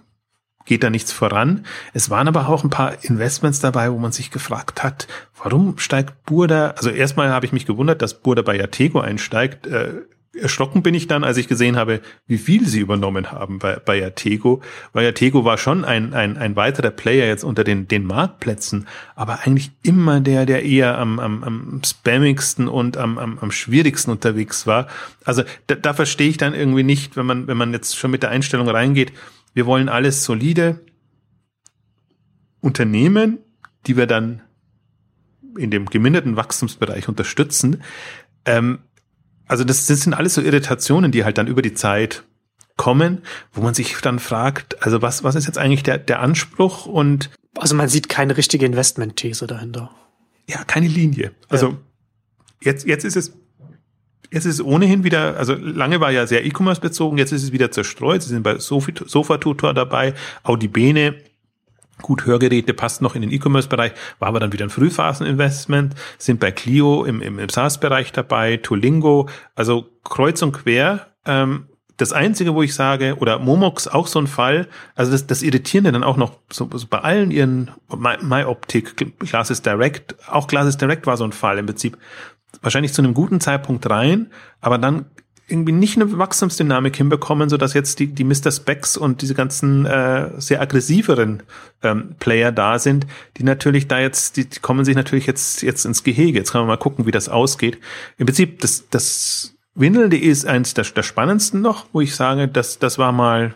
Speaker 2: geht da nichts voran? Es waren aber auch ein paar Investments dabei, wo man sich gefragt hat, warum steigt Burda, also erstmal habe ich mich gewundert, dass Burda bei Yatego einsteigt, äh, erschrocken bin ich dann, als ich gesehen habe, wie viel sie übernommen haben bei, bei Atego. Weil Atego war schon ein, ein, ein weiterer Player jetzt unter den, den Marktplätzen, aber eigentlich immer der, der eher am, am, am spammigsten und am, am, am schwierigsten unterwegs war. Also da, da verstehe ich dann irgendwie nicht, wenn man, wenn man jetzt schon mit der Einstellung reingeht, wir wollen alles solide Unternehmen, die wir dann in dem geminderten Wachstumsbereich unterstützen. Ähm, also das, das sind alles so Irritationen, die halt dann über die Zeit kommen, wo man sich dann fragt, also was, was ist jetzt eigentlich der, der Anspruch und
Speaker 1: also man sieht keine richtige Investmentthese dahinter.
Speaker 2: Ja, keine Linie. Also ja. jetzt, jetzt ist es Jetzt ist es ohnehin wieder, also lange war ja sehr E-Commerce bezogen, jetzt ist es wieder zerstreut. Sie sind bei Sofa-Tutor dabei, Audi Bene Gut, Hörgeräte passt noch in den E-Commerce-Bereich, war aber dann wieder ein Frühphasen-Investment, sind bei Clio im, im, im SaaS-Bereich dabei, Tolingo, also kreuz und quer. Ähm, das Einzige, wo ich sage, oder Momox auch so ein Fall, also das, das Irritierende dann auch noch so, so bei allen ihren MyOptik, Glasses Direct, auch Glasses Direct war so ein Fall im Prinzip. Wahrscheinlich zu einem guten Zeitpunkt rein, aber dann irgendwie nicht eine Wachstumsdynamik hinbekommen, so dass jetzt die, die Mr. Specs und diese ganzen äh, sehr aggressiveren ähm, Player da sind, die natürlich da jetzt, die, die kommen sich natürlich jetzt, jetzt ins Gehege. Jetzt kann man mal gucken, wie das ausgeht. Im Prinzip, das, das Windeln.de ist eins der, der spannendsten noch, wo ich sage, das, das war mal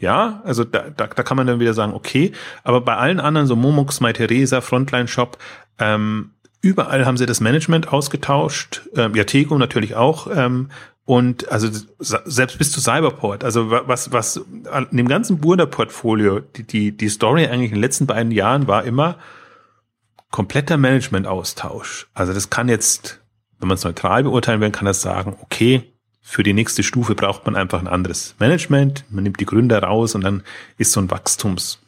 Speaker 2: ja, also da, da, da kann man dann wieder sagen, okay, aber bei allen anderen, so Momox, My Theresa, Frontline Shop, ähm, Überall haben sie das Management ausgetauscht, ähm, ja, Tego natürlich auch. Ähm, und also selbst bis zu Cyberport, also was, was an dem ganzen Burda-Portfolio, die, die, die Story eigentlich in den letzten beiden Jahren war immer kompletter Management-Austausch. Also das kann jetzt, wenn man es neutral beurteilen will, kann das sagen, okay, für die nächste Stufe braucht man einfach ein anderes Management, man nimmt die Gründer raus und dann ist so ein Wachstums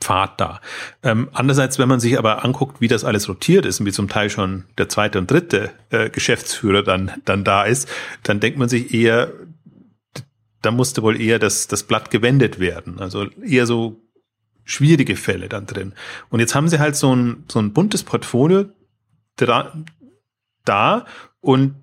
Speaker 2: Pfad da. Ähm, andererseits, wenn man sich aber anguckt, wie das alles rotiert ist und wie zum Teil schon der zweite und dritte äh, Geschäftsführer dann, dann da ist, dann denkt man sich eher, da musste wohl eher das, das Blatt gewendet werden. Also eher so schwierige Fälle dann drin. Und jetzt haben sie halt so ein, so ein buntes Portfolio da und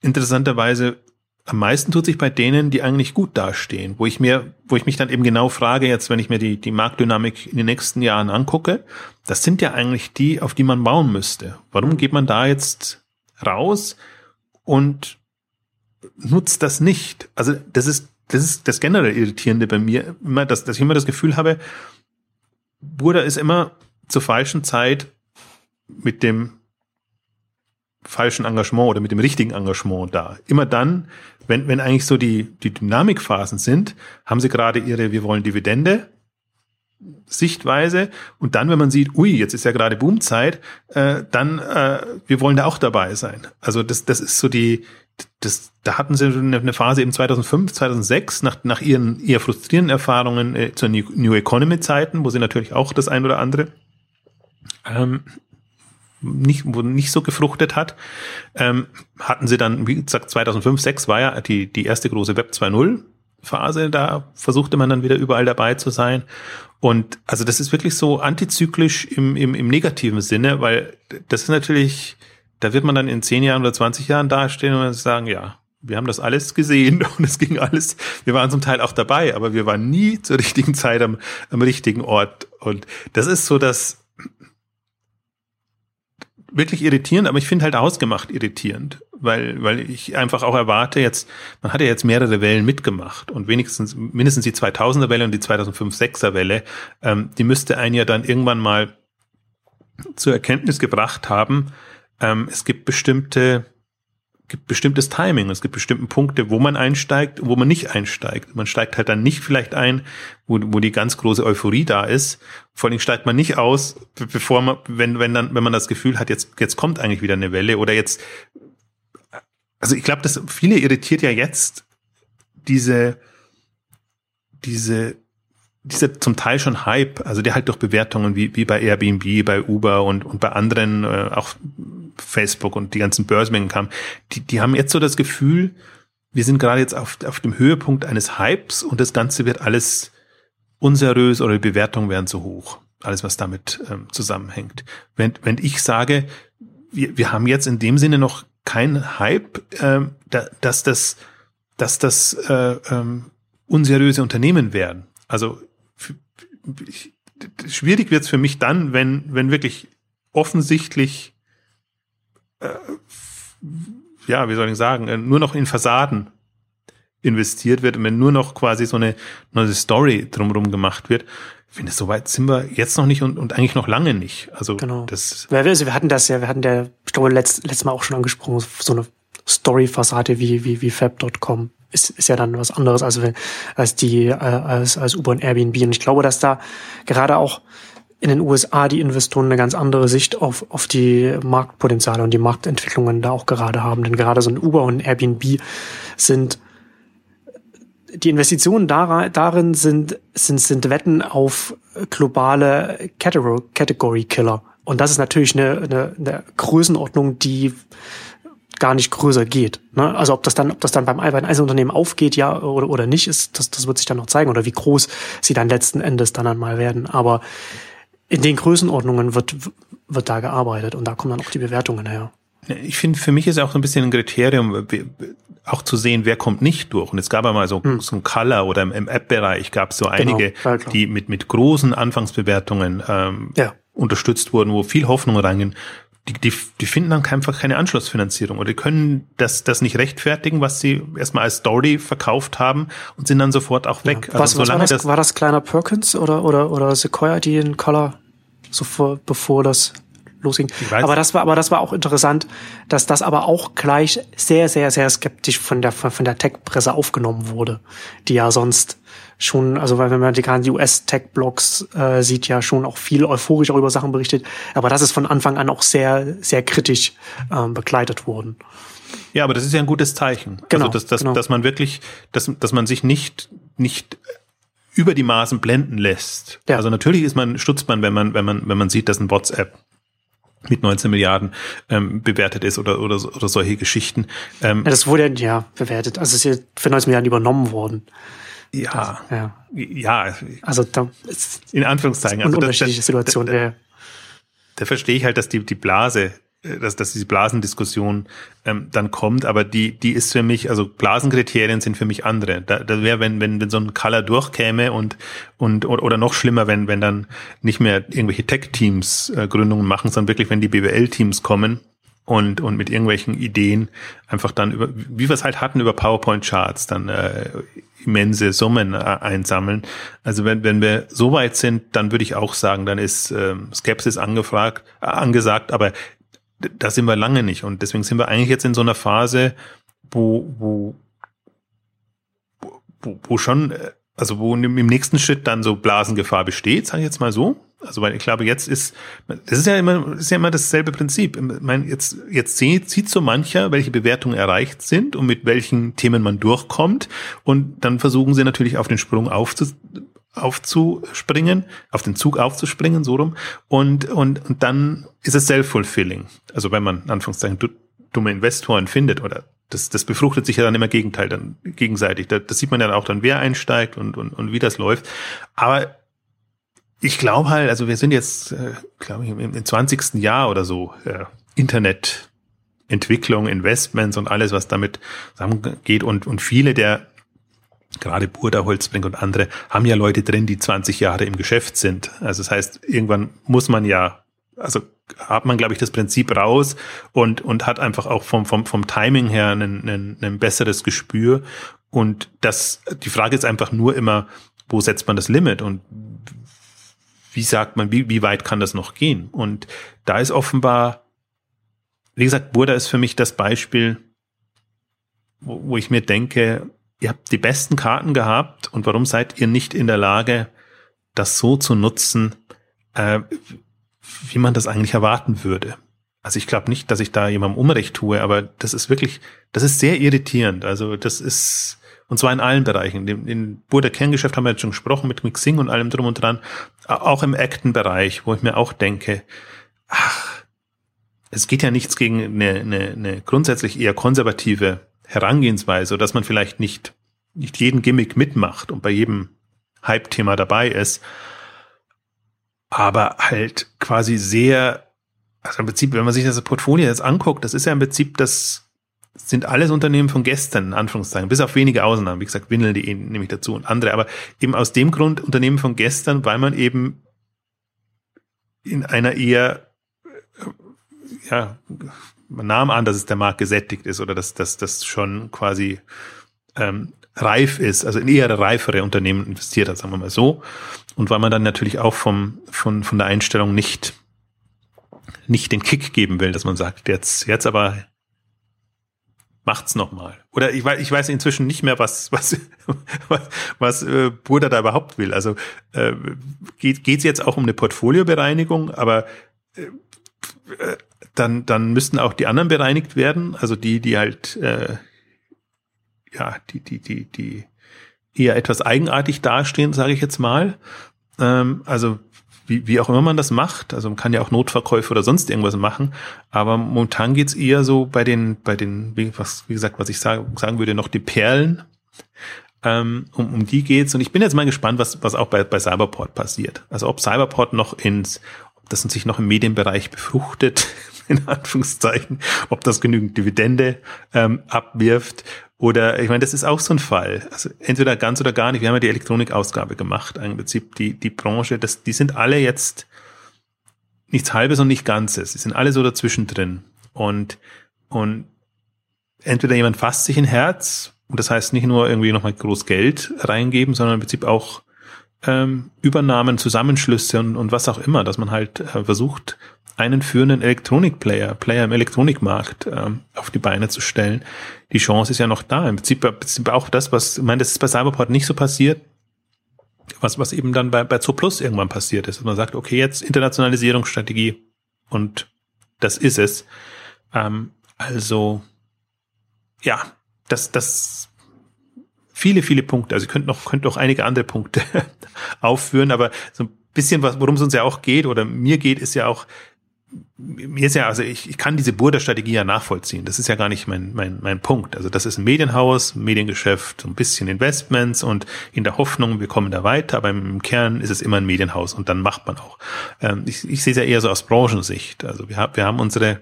Speaker 2: interessanterweise am meisten tut sich bei denen, die eigentlich gut dastehen, wo ich mir, wo ich mich dann eben genau frage, jetzt, wenn ich mir die, die Marktdynamik in den nächsten Jahren angucke, das sind ja eigentlich die, auf die man bauen müsste. Warum geht man da jetzt raus und nutzt das nicht? Also, das ist, das ist das generell Irritierende bei mir, immer, dass, dass ich immer das Gefühl habe, Burda ist immer zur falschen Zeit mit dem falschen Engagement oder mit dem richtigen Engagement da. Immer dann, wenn, wenn eigentlich so die, die Dynamikphasen sind, haben sie gerade ihre Wir wollen Dividende Sichtweise und dann, wenn man sieht, ui, jetzt ist ja gerade Boomzeit, äh, dann äh, wir wollen da auch dabei sein. Also das, das ist so die, das, da hatten sie eine Phase eben 2005, 2006 nach, nach ihren eher frustrierenden Erfahrungen äh, zur New, New Economy Zeiten, wo sie natürlich auch das ein oder andere ähm, nicht, wo nicht so gefruchtet hat, ähm, hatten sie dann, wie gesagt, 2005, 2006 war ja die, die erste große Web 2.0 Phase, da versuchte man dann wieder überall dabei zu sein. Und also das ist wirklich so antizyklisch im, im, im negativen Sinne, weil das ist natürlich, da wird man dann in zehn Jahren oder 20 Jahren dastehen und sagen, ja, wir haben das alles gesehen [laughs] und es ging alles, wir waren zum Teil auch dabei, aber wir waren nie zur richtigen Zeit am, am richtigen Ort. Und das ist so das, wirklich irritierend, aber ich finde halt ausgemacht irritierend, weil, weil ich einfach auch erwarte jetzt, man hat ja jetzt mehrere Wellen mitgemacht und wenigstens, mindestens die 2000er Welle und die 2005-6er Welle, ähm, die müsste einen ja dann irgendwann mal zur Erkenntnis gebracht haben, ähm, es gibt bestimmte gibt bestimmtes Timing, es gibt bestimmte Punkte, wo man einsteigt und wo man nicht einsteigt. Man steigt halt dann nicht vielleicht ein, wo, wo die ganz große Euphorie da ist. Vor allem steigt man nicht aus, bevor man, wenn, wenn dann, wenn man das Gefühl hat, jetzt, jetzt kommt eigentlich wieder eine Welle oder jetzt, also ich glaube, dass viele irritiert ja jetzt diese, diese dieser zum Teil schon Hype, also der halt durch Bewertungen wie, wie bei Airbnb, bei Uber und, und bei anderen, äh, auch Facebook und die ganzen Börsenmengen kam, die, die haben jetzt so das Gefühl, wir sind gerade jetzt auf, auf dem Höhepunkt eines Hypes und das Ganze wird alles unseriös oder die Bewertungen werden zu hoch. Alles, was damit ähm, zusammenhängt. Wenn, wenn ich sage, wir, wir haben jetzt in dem Sinne noch keinen Hype, ähm, da, dass das, dass das äh, ähm, unseriöse Unternehmen werden. Also schwierig wird es für mich dann, wenn, wenn wirklich offensichtlich, äh, ja, wie soll ich sagen, äh, nur noch in Fassaden investiert wird und wenn nur noch quasi so eine neue Story drumherum gemacht wird. Ich finde, so weit sind wir jetzt noch nicht und, und eigentlich noch lange nicht. Also
Speaker 1: genau. das. Also wir hatten das ja, wir hatten der, ich glaube, letzt, letztes Mal auch schon angesprochen, so eine Story-Fassade wie, wie, wie Fab.com ist, ist ja dann was anderes als, als die, äh, als, als Uber und Airbnb. Und ich glaube, dass da gerade auch in den USA die Investoren eine ganz andere Sicht auf, auf die Marktpotenziale und die Marktentwicklungen da auch gerade haben. Denn gerade so ein Uber und Airbnb sind die Investitionen darin sind, sind, sind Wetten auf globale Category Killer. Und das ist natürlich eine, eine, eine Größenordnung, die gar nicht größer geht. Ne? Also ob das dann, ob das dann beim Eisenunternehmen aufgeht, ja oder, oder nicht, ist, das, das wird sich dann noch zeigen oder wie groß sie dann letzten Endes dann einmal werden. Aber in den Größenordnungen wird, wird da gearbeitet und da kommen dann auch die Bewertungen her.
Speaker 2: Ich finde, für mich ist auch so ein bisschen ein Kriterium, auch zu sehen, wer kommt nicht durch. Und es gab einmal so, hm. so ein Color oder im, App-Bereich gab es so genau, einige, ja, die mit, mit großen Anfangsbewertungen ähm, ja. unterstützt wurden, wo viel Hoffnung reinging die, die, die finden dann einfach keine Anschlussfinanzierung oder die können das, das nicht rechtfertigen, was sie erstmal als Story verkauft haben und sind dann sofort auch weg.
Speaker 1: Ja. Was, also, was war, das, das, war das kleiner Perkins oder, oder, oder Sequoia, die in Color, so vor, bevor das losging? Aber das war, aber das war auch interessant, dass das aber auch gleich sehr, sehr, sehr skeptisch von der, von der Tech-Presse aufgenommen wurde, die ja sonst schon, also weil wenn man die ganzen US-Tech-Blogs äh, sieht, ja schon auch viel euphorisch auch über Sachen berichtet. Aber das ist von Anfang an auch sehr, sehr kritisch ähm, begleitet worden.
Speaker 2: Ja, aber das ist ja ein gutes Zeichen. Also genau, also, dass, dass, genau. dass man wirklich, dass, dass man sich nicht, nicht über die Maßen blenden lässt. Ja. Also natürlich ist man, stutzt man, wenn man, wenn man, wenn man sieht, dass ein WhatsApp mit 19 Milliarden ähm, bewertet ist oder, oder, oder solche Geschichten.
Speaker 1: Ähm, ja, das wurde ja bewertet. Also es ist ja für 19 Milliarden übernommen worden.
Speaker 2: Ja, ja. ja.
Speaker 1: Also da
Speaker 2: ist in Anführungszeichen.
Speaker 1: Also unterschiedliche das, Situation. Da, da,
Speaker 2: da verstehe ich halt, dass die, die Blase, äh, dass, dass diese Blasendiskussion ähm, dann kommt, aber die, die ist für mich, also Blasenkriterien sind für mich andere. Da, da wäre, wenn, wenn, wenn so ein Color durchkäme und, und oder noch schlimmer, wenn, wenn dann nicht mehr irgendwelche Tech-Teams äh, Gründungen machen, sondern wirklich, wenn die BWL-Teams kommen und, und mit irgendwelchen Ideen einfach dann über, wie wir es halt hatten, über PowerPoint-Charts dann äh, immense Summen äh, einsammeln. Also wenn, wenn wir so weit sind, dann würde ich auch sagen, dann ist äh, Skepsis angefragt, äh, angesagt, aber da sind wir lange nicht. Und deswegen sind wir eigentlich jetzt in so einer Phase, wo, wo, wo, wo schon, äh, also wo im nächsten Schritt dann so Blasengefahr besteht, sage ich jetzt mal so. Also weil ich glaube, jetzt ist, das ist ja immer, ist ja immer dasselbe Prinzip. Ich meine, jetzt, jetzt sieht, sieht so mancher, welche Bewertungen erreicht sind und mit welchen Themen man durchkommt. Und dann versuchen sie natürlich auf den Sprung aufzu, aufzuspringen, auf den Zug aufzuspringen, so rum. Und, und, und dann ist es self-fulfilling. Also wenn man, Anführungszeichen, dumme Investoren findet oder das, das befruchtet sich ja dann immer Gegenteil, dann gegenseitig. Da, das sieht man dann auch dann, wer einsteigt und, und, und wie das läuft. Aber ich glaube halt, also wir sind jetzt, äh, glaube ich, im, im 20. Jahr oder so, äh, Internetentwicklung, Investments und alles, was damit zusammengeht und, und viele der gerade Burda, Holzbrink und andere haben ja Leute drin, die 20 Jahre im Geschäft sind. Also das heißt, irgendwann muss man ja, also hat man, glaube ich, das Prinzip raus und, und hat einfach auch vom, vom, vom Timing her ein, ein, ein besseres Gespür. Und das, die Frage ist einfach nur immer, wo setzt man das Limit und wie sagt man, wie, wie weit kann das noch gehen? Und da ist offenbar, wie gesagt, Burda ist für mich das Beispiel, wo, wo ich mir denke, ihr habt die besten Karten gehabt und warum seid ihr nicht in der Lage, das so zu nutzen, äh, wie man das eigentlich erwarten würde? Also ich glaube nicht, dass ich da jemandem Unrecht tue, aber das ist wirklich, das ist sehr irritierend. Also das ist, und zwar in allen Bereichen. In, in Burda Kerngeschäft haben wir jetzt schon gesprochen mit Mixing und allem drum und dran. Auch im Acten-Bereich, wo ich mir auch denke, ach, es geht ja nichts gegen eine, eine, eine grundsätzlich eher konservative Herangehensweise, dass man vielleicht nicht, nicht jeden Gimmick mitmacht und bei jedem Hype-Thema dabei ist, aber halt quasi sehr, also im Prinzip, wenn man sich das Portfolio jetzt anguckt, das ist ja im Prinzip das sind alles Unternehmen von gestern, in Anführungszeichen, bis auf wenige Ausnahmen, wie gesagt, Windel.de nehme ich dazu und andere, aber eben aus dem Grund Unternehmen von gestern, weil man eben in einer eher, ja, man nahm an, dass es der Markt gesättigt ist oder dass das schon quasi ähm, reif ist, also in eher reifere Unternehmen investiert hat, sagen wir mal so. Und weil man dann natürlich auch vom, von, von der Einstellung nicht, nicht den Kick geben will, dass man sagt, jetzt, jetzt aber macht's nochmal. Oder ich weiß, ich weiß inzwischen nicht mehr, was, was, [laughs] was, was äh, Burda da überhaupt will. Also äh, geht geht's jetzt auch um eine Portfoliobereinigung, aber äh, dann, dann müssten auch die anderen bereinigt werden, also die, die halt äh, ja, die, die, die, die eher etwas eigenartig dastehen, sage ich jetzt mal. Ähm, also wie, wie auch immer man das macht, also man kann ja auch Notverkäufe oder sonst irgendwas machen, aber momentan geht's eher so bei den, bei den, wie, was, wie gesagt, was ich sagen, sagen würde, noch die Perlen, ähm, um, um die geht's. Und ich bin jetzt mal gespannt, was, was auch bei, bei Cyberport passiert. Also ob Cyberport noch ins, ob das sich noch im Medienbereich befruchtet, [laughs] in Anführungszeichen, ob das genügend Dividende ähm, abwirft oder ich meine, das ist auch so ein Fall. Also entweder ganz oder gar nicht. Wir haben ja die Elektronikausgabe gemacht. Im Prinzip die, die Branche, das, die sind alle jetzt nichts Halbes und nicht Ganzes. Die sind alle so dazwischen drin. Und, und entweder jemand fasst sich ein Herz, und das heißt nicht nur irgendwie nochmal groß Geld reingeben, sondern im Prinzip auch ähm, Übernahmen, Zusammenschlüsse und, und was auch immer, dass man halt äh, versucht, einen führenden Elektronikplayer, Player im Elektronikmarkt ähm, auf die Beine zu stellen. Die Chance ist ja noch da. Im Prinzip, im Prinzip auch das, was, ich meine, das ist bei Cyberport nicht so passiert, was, was eben dann bei, bei Zooplus irgendwann passiert ist. Dass man sagt, okay, jetzt Internationalisierungsstrategie und das ist es. Ähm, also, ja, das, das, viele, viele Punkte. Also, ihr könnt noch, könnt noch einige andere Punkte [laughs] aufführen, aber so ein bisschen was, worum es uns ja auch geht oder mir geht, ist ja auch, mir ist ja, also ich, ich kann diese Burda-Strategie ja nachvollziehen. Das ist ja gar nicht mein, mein, mein Punkt. Also das ist ein Medienhaus, Mediengeschäft, so ein bisschen Investments und in der Hoffnung, wir kommen da weiter, aber im Kern ist es immer ein Medienhaus und dann macht man auch. Ähm, ich, ich sehe es ja eher so aus Branchensicht. Also wir, haben wir haben unsere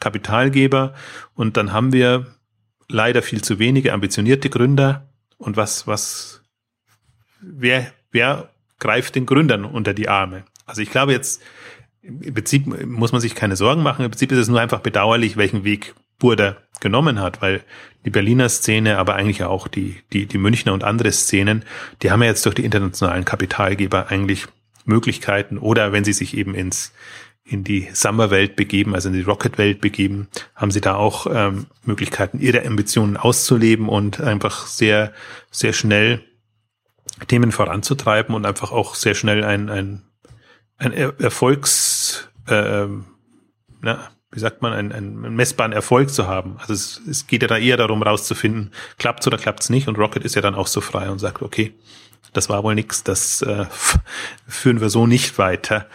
Speaker 2: Kapitalgeber und dann haben wir leider viel zu wenige ambitionierte Gründer und was, was, wer, wer greift den Gründern unter die Arme? Also ich glaube jetzt, im Prinzip muss man sich keine Sorgen machen. Im Prinzip ist es nur einfach bedauerlich, welchen Weg Burda genommen hat, weil die Berliner Szene, aber eigentlich auch die, die, die Münchner und andere Szenen, die haben ja jetzt durch die internationalen Kapitalgeber eigentlich Möglichkeiten oder wenn sie sich eben ins, in die Summer-Welt begeben, also in die Rocket-Welt begeben, haben sie da auch ähm, Möglichkeiten, ihre Ambitionen auszuleben und einfach sehr, sehr schnell Themen voranzutreiben und einfach auch sehr schnell ein, ein ein er Erfolgs, äh, na, wie sagt man, einen, einen messbaren Erfolg zu haben. Also es, es geht ja da eher darum, rauszufinden, klappt's oder klappt's nicht. Und Rocket ist ja dann auch so frei und sagt, okay, das war wohl nix, das äh, [laughs] führen wir so nicht weiter.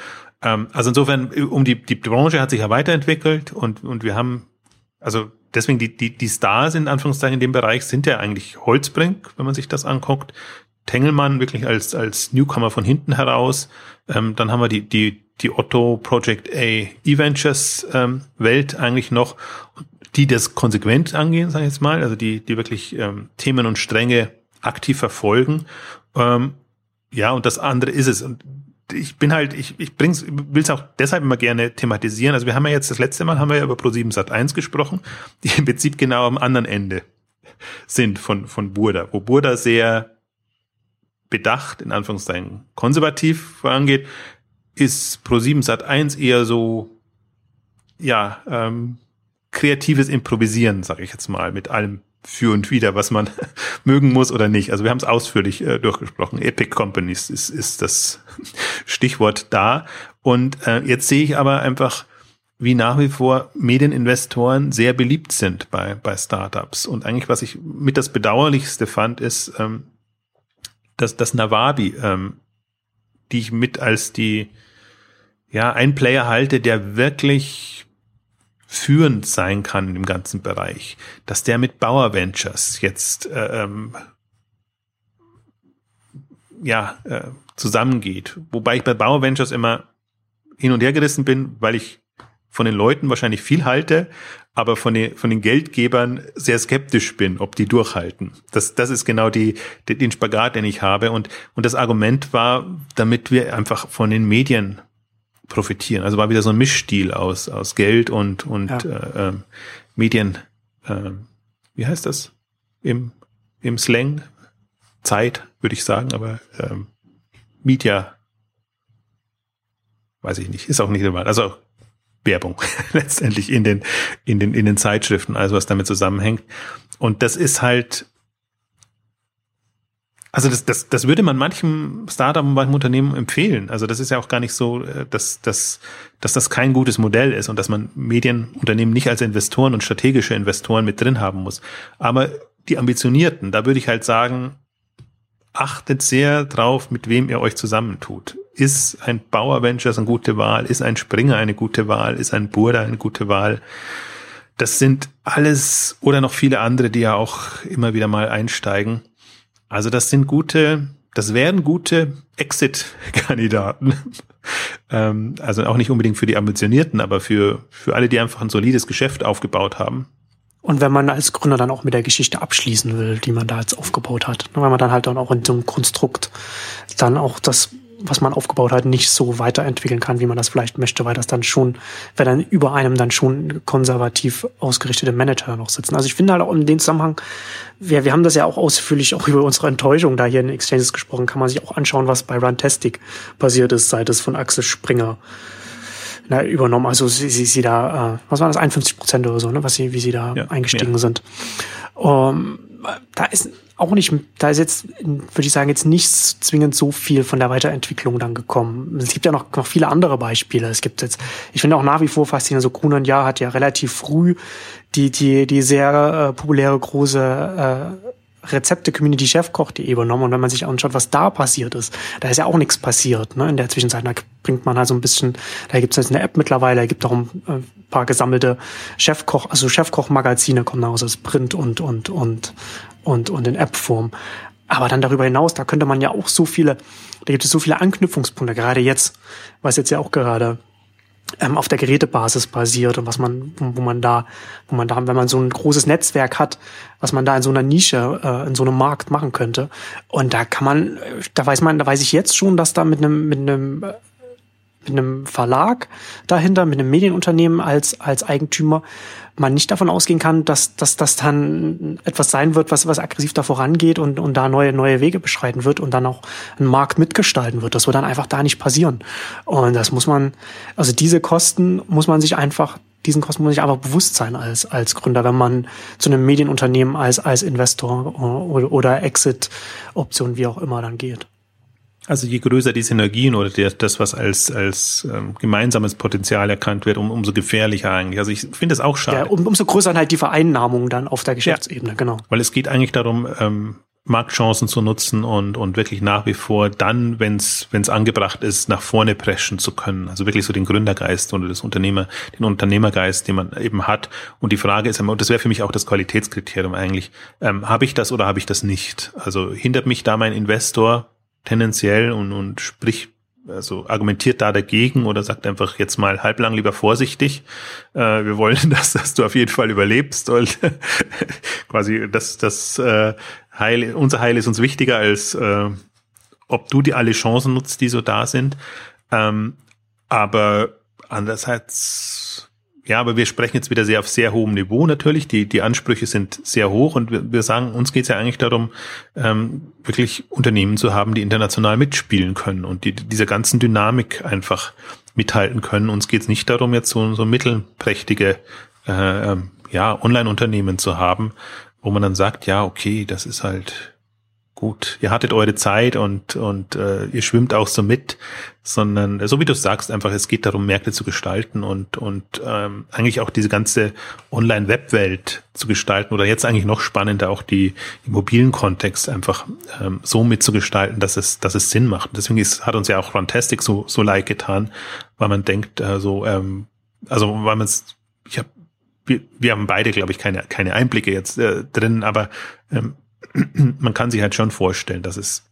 Speaker 2: Ähm, also insofern, um die, die Branche hat sich ja weiterentwickelt und, und wir haben, also deswegen die, die, die Stars in Anführungszeichen in dem Bereich sind ja eigentlich Holzbrink, wenn man sich das anguckt. Tengelmann wirklich als, als Newcomer von hinten heraus. Ähm, dann haben wir die, die, die Otto Project A E-Ventures ähm, Welt eigentlich noch, die das konsequent angehen, sage ich jetzt mal, also die, die wirklich ähm, Themen und Stränge aktiv verfolgen. Ähm, ja, und das andere ist es. Und ich bin halt, ich, ich bring's, will es auch deshalb immer gerne thematisieren. Also wir haben ja jetzt das letzte Mal haben wir ja über Pro7 Sat 1 gesprochen, die im Prinzip genau am anderen Ende sind von, von Burda, wo Burda sehr bedacht, in Anführungszeichen konservativ vorangeht, ist Pro7 Sat 1 eher so, ja, ähm, kreatives Improvisieren, sage ich jetzt mal, mit allem für und wieder, was man [laughs] mögen muss oder nicht. Also wir haben es ausführlich äh, durchgesprochen. Epic Companies ist, ist das [laughs] Stichwort da. Und äh, jetzt sehe ich aber einfach, wie nach wie vor Medieninvestoren sehr beliebt sind bei, bei Startups. Und eigentlich, was ich mit das Bedauerlichste fand, ist, ähm, dass das Nawabi, ähm, die ich mit als die, ja, ein Player halte, der wirklich führend sein kann dem ganzen Bereich, dass der mit Bauer Ventures jetzt äh, ähm, ja äh, zusammengeht. Wobei ich bei Bauer Ventures immer hin und her gerissen bin, weil ich von den Leuten wahrscheinlich viel halte, aber von den, von den Geldgebern sehr skeptisch bin, ob die durchhalten. Das, das ist genau die, den Spagat, den ich habe. Und, und das Argument war, damit wir einfach von den Medien profitieren. Also war wieder so ein Mischstil aus, aus Geld und, und ja. äh, äh, Medien, äh, wie heißt das? Im, im Slang? Zeit, würde ich sagen, aber ähm, Media, weiß ich nicht, ist auch nicht normal. Also Werbung [laughs] letztendlich in den, in den, in den Zeitschriften, also was damit zusammenhängt. Und das ist halt also das, das, das würde man manchem Startup und manchem Unternehmen empfehlen. Also das ist ja auch gar nicht so, äh, dass, dass, dass das kein gutes Modell ist und dass man Medienunternehmen nicht als Investoren und strategische Investoren mit drin haben muss. Aber die Ambitionierten, da würde ich halt sagen, achtet sehr drauf, mit wem ihr euch zusammentut. Ist ein Bauer Ventures eine gute Wahl? Ist ein Springer eine gute Wahl? Ist ein Burda eine gute Wahl? Das sind alles oder noch viele andere, die ja auch immer wieder mal einsteigen also das sind gute, das wären gute Exit-Kandidaten. [laughs] ähm, also auch nicht unbedingt für die Ambitionierten, aber für, für alle, die einfach ein solides Geschäft aufgebaut haben.
Speaker 1: Und wenn man als Gründer dann auch mit der Geschichte abschließen will, die man da jetzt aufgebaut hat, ne, weil man dann halt dann auch in so einem Konstrukt dann auch das was man aufgebaut hat, nicht so weiterentwickeln kann, wie man das vielleicht möchte, weil das dann schon, weil dann über einem dann schon konservativ ausgerichtete Manager noch sitzen. Also ich finde halt auch in dem Zusammenhang, wir, wir haben das ja auch ausführlich auch über unsere Enttäuschung da hier in Exchanges gesprochen, kann man sich auch anschauen, was bei Runtastic passiert ist, seit es von Axel Springer na, übernommen. Also sie, sie, sie da, äh, was waren das, 51 Prozent oder so, ne, was sie, wie sie da ja, eingestiegen ja. sind. Um, da ist auch nicht, da ist jetzt, würde ich sagen, jetzt nicht zwingend so viel von der Weiterentwicklung dann gekommen. Es gibt ja noch, noch viele andere Beispiele. Es gibt jetzt, ich finde auch nach wie vor faszinierend, so Grunan Jahr hat ja relativ früh die, die, die sehr äh, populäre große äh, Rezepte-Community Chefkoch.de übernommen und wenn man sich anschaut, was da passiert ist, da ist ja auch nichts passiert. Ne? In der Zwischenzeit, da bringt man halt so ein bisschen, da gibt es jetzt eine App mittlerweile, da gibt auch ein äh, paar gesammelte Chefkoch, also Chefkoch-Magazine kommen aus, als Print und und und und und in App-Form. Aber dann darüber hinaus, da könnte man ja auch so viele, da gibt es so viele Anknüpfungspunkte, gerade jetzt, was jetzt ja auch gerade ähm, auf der Gerätebasis basiert und was man, wo man da, wo man da, wenn man so ein großes Netzwerk hat, was man da in so einer Nische, äh, in so einem Markt machen könnte. Und da kann man, da weiß man, da weiß ich jetzt schon, dass da mit einem, mit einem äh, mit einem Verlag dahinter, mit einem Medienunternehmen als, als Eigentümer, man nicht davon ausgehen kann, dass, dass das dann etwas sein wird, was, was aggressiv da vorangeht und, und da neue, neue Wege beschreiten wird und dann auch einen Markt mitgestalten wird. Das wird dann einfach da nicht passieren. Und das muss man, also diese Kosten muss man sich einfach, diesen Kosten muss man sich einfach bewusst sein als, als Gründer, wenn man zu einem Medienunternehmen als, als Investor oder, oder Exit-Option, wie auch immer, dann geht.
Speaker 2: Also je größer die Synergien oder der, das, was als, als ähm, gemeinsames Potenzial erkannt wird, um, umso gefährlicher eigentlich. Also ich finde es auch schade. Ja,
Speaker 1: um, umso größer halt die Vereinnahmung dann auf der Geschäftsebene, ja, genau.
Speaker 2: Weil es geht eigentlich darum, ähm, Marktchancen zu nutzen und, und wirklich nach wie vor dann, wenn es angebracht ist, nach vorne preschen zu können. Also wirklich so den Gründergeist oder das Unternehmer, den Unternehmergeist, den man eben hat. Und die Frage ist immer, und das wäre für mich auch das Qualitätskriterium eigentlich, ähm, habe ich das oder habe ich das nicht? Also hindert mich da mein Investor tendenziell und, und sprich also argumentiert da dagegen oder sagt einfach jetzt mal halblang lieber vorsichtig. Äh, wir wollen, [laughs] dass, dass du auf jeden Fall überlebst und [laughs] quasi das, das äh, Heil, unser Heil ist uns wichtiger als äh, ob du die alle Chancen nutzt, die so da sind. Ähm, aber andererseits ja, aber wir sprechen jetzt wieder sehr auf sehr hohem Niveau natürlich. Die, die Ansprüche sind sehr hoch und wir, wir sagen, uns geht es ja eigentlich darum, ähm, wirklich Unternehmen zu haben, die international mitspielen können und die dieser ganzen Dynamik einfach mithalten können. Uns geht es nicht darum, jetzt so, so mittelprächtige äh, ähm, ja, Online-Unternehmen zu haben, wo man dann sagt, ja, okay, das ist halt gut, ihr hattet eure Zeit und, und äh, ihr schwimmt auch so mit, sondern so wie du sagst, einfach es geht darum, Märkte zu gestalten und, und ähm, eigentlich auch diese ganze Online-Web-Welt zu gestalten oder jetzt eigentlich noch spannender auch die mobilen Kontext einfach ähm, so mitzugestalten, dass es, dass es Sinn macht. Deswegen ist, hat uns ja auch Fantastic so, so leid getan, weil man denkt, äh, so, ähm, also weil man es, ich habe wir, wir haben beide, glaube ich, keine, keine Einblicke jetzt äh, drin, aber ähm, [clears throat] man kann sich halt schon vorstellen, dass es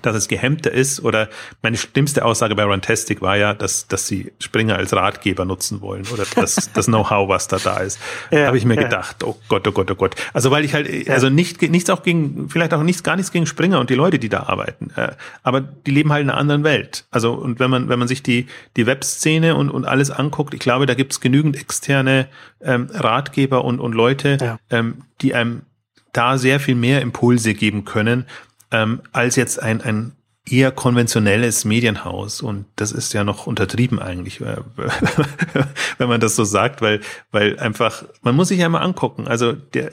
Speaker 2: dass es gehemmter ist oder meine schlimmste Aussage bei Runtastic war ja, dass, dass sie Springer als Ratgeber nutzen wollen oder das, [laughs] das Know-how, was da da ist. Ja, habe ich mir ja. gedacht, oh Gott, oh Gott, oh Gott. Also weil ich halt, ja. also nicht, nichts auch gegen, vielleicht auch nichts, gar nichts gegen Springer und die Leute, die da arbeiten. Äh, aber die leben halt in einer anderen Welt. Also und wenn man, wenn man sich die, die Webszene und, und alles anguckt, ich glaube, da gibt es genügend externe ähm, Ratgeber und, und Leute, ähm, die einem da sehr viel mehr Impulse geben können, ähm, als jetzt ein, ein eher konventionelles Medienhaus. Und das ist ja noch untertrieben eigentlich, [laughs] wenn man das so sagt, weil, weil einfach, man muss sich ja mal angucken. Also der,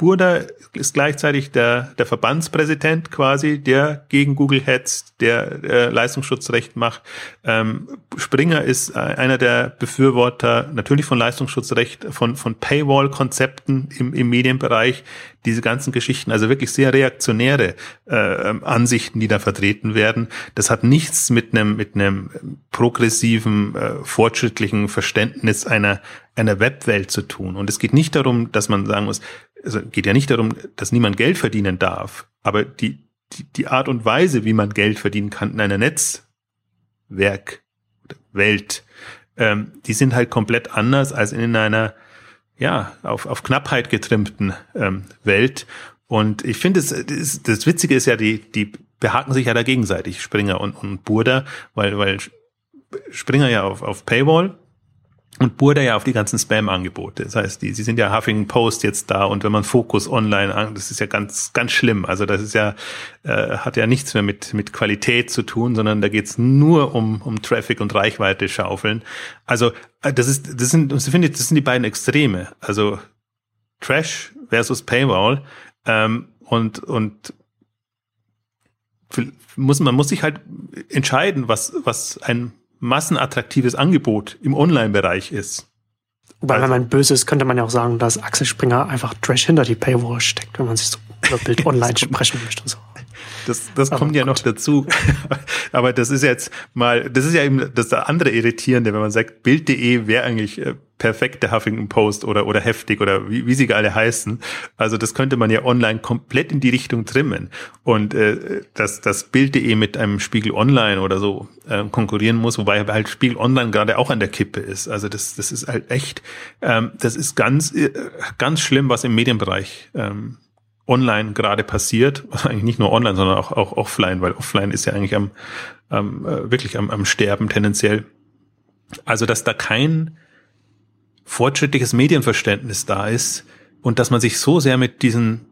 Speaker 2: Burda ist gleichzeitig der, der Verbandspräsident quasi, der gegen Google hetzt, der äh, Leistungsschutzrecht macht. Ähm, Springer ist einer der Befürworter natürlich von Leistungsschutzrecht, von, von Paywall-Konzepten im, im Medienbereich, diese ganzen Geschichten, also wirklich sehr reaktionäre äh, Ansichten, die da vertreten werden. Das hat nichts mit einem mit einem progressiven, äh, fortschrittlichen Verständnis einer einer Webwelt zu tun. Und es geht nicht darum, dass man sagen muss, also geht ja nicht darum, dass niemand Geld verdienen darf, aber die, die, die Art und Weise, wie man Geld verdienen kann in einer Netzwerkwelt, ähm, die sind halt komplett anders als in einer, ja, auf, auf Knappheit getrimmten ähm, Welt. Und ich finde, das, das, das Witzige ist ja, die, die behaken sich ja da gegenseitig, Springer und, und Burda, weil, weil Springer ja auf, auf Paywall und Burda ja auf die ganzen Spam-Angebote. Das heißt, die, sie sind ja Huffington Post jetzt da und wenn man Fokus online an, das ist ja ganz, ganz schlimm. Also das ist ja, äh, hat ja nichts mehr mit, mit Qualität zu tun, sondern da geht's nur um, um Traffic und Reichweite schaufeln. Also äh, das ist, das sind, das finde ich, das sind die beiden Extreme. Also Trash versus Paywall ähm, und, und muss, man muss sich halt entscheiden, was, was ein massenattraktives Angebot im Online-Bereich ist.
Speaker 1: Wobei, also, wenn man böse ist, könnte man ja auch sagen, dass Axel Springer einfach Trash hinter die Paywall steckt, wenn man sich so über Bild [laughs] online sprechen möchte. So.
Speaker 2: Das, das kommt ja noch dazu. [laughs] Aber das ist jetzt mal, das ist ja eben das andere Irritierende, wenn man sagt, Bild.de wäre eigentlich äh, perfekte Huffington Post oder, oder heftig oder wie, wie sie alle heißen. Also das könnte man ja online komplett in die Richtung trimmen. Und äh, dass das Bild.de mit einem Spiegel Online oder so äh, konkurrieren muss, wobei halt Spiegel Online gerade auch an der Kippe ist. Also das, das ist halt echt, ähm, das ist ganz, äh, ganz schlimm, was im Medienbereich ähm, online gerade passiert. Eigentlich nicht nur online, sondern auch, auch offline, weil offline ist ja eigentlich am, ähm, wirklich am, am Sterben tendenziell. Also dass da kein fortschrittliches Medienverständnis da ist und dass man sich so sehr mit diesen,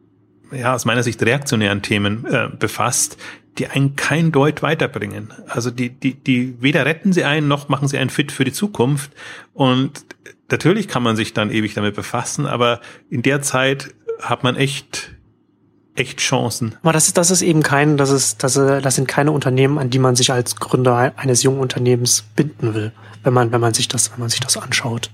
Speaker 2: ja, aus meiner Sicht reaktionären Themen äh, befasst, die einen kein Deut weiterbringen. Also die, die, die weder retten sie einen noch machen sie einen fit für die Zukunft. Und natürlich kann man sich dann ewig damit befassen, aber in der Zeit hat man echt echt Chancen.
Speaker 1: Aber das ist, das ist eben kein, das ist, das, das sind keine Unternehmen, an die man sich als Gründer eines jungen Unternehmens binden will, wenn man, wenn man sich das, wenn man sich das anschaut.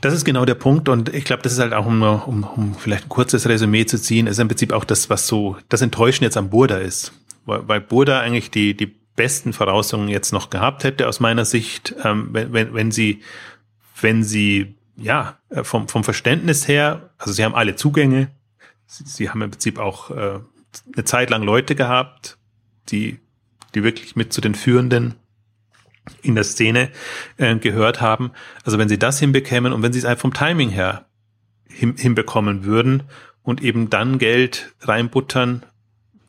Speaker 2: Das ist genau der Punkt und ich glaube, das ist halt auch, um, um, um vielleicht ein kurzes Resümee zu ziehen, ist im Prinzip auch das, was so das Enttäuschen jetzt am Burda ist. Weil, weil Burda eigentlich die, die besten Voraussetzungen jetzt noch gehabt hätte aus meiner Sicht, ähm, wenn, wenn, wenn sie, wenn sie, ja, äh, vom, vom Verständnis her, also sie haben alle Zugänge, sie, sie haben im Prinzip auch äh, eine Zeit lang Leute gehabt, die, die wirklich mit zu den führenden in der Szene äh, gehört haben. Also wenn sie das hinbekämen und wenn sie es einfach vom Timing her hin, hinbekommen würden und eben dann Geld reinbuttern,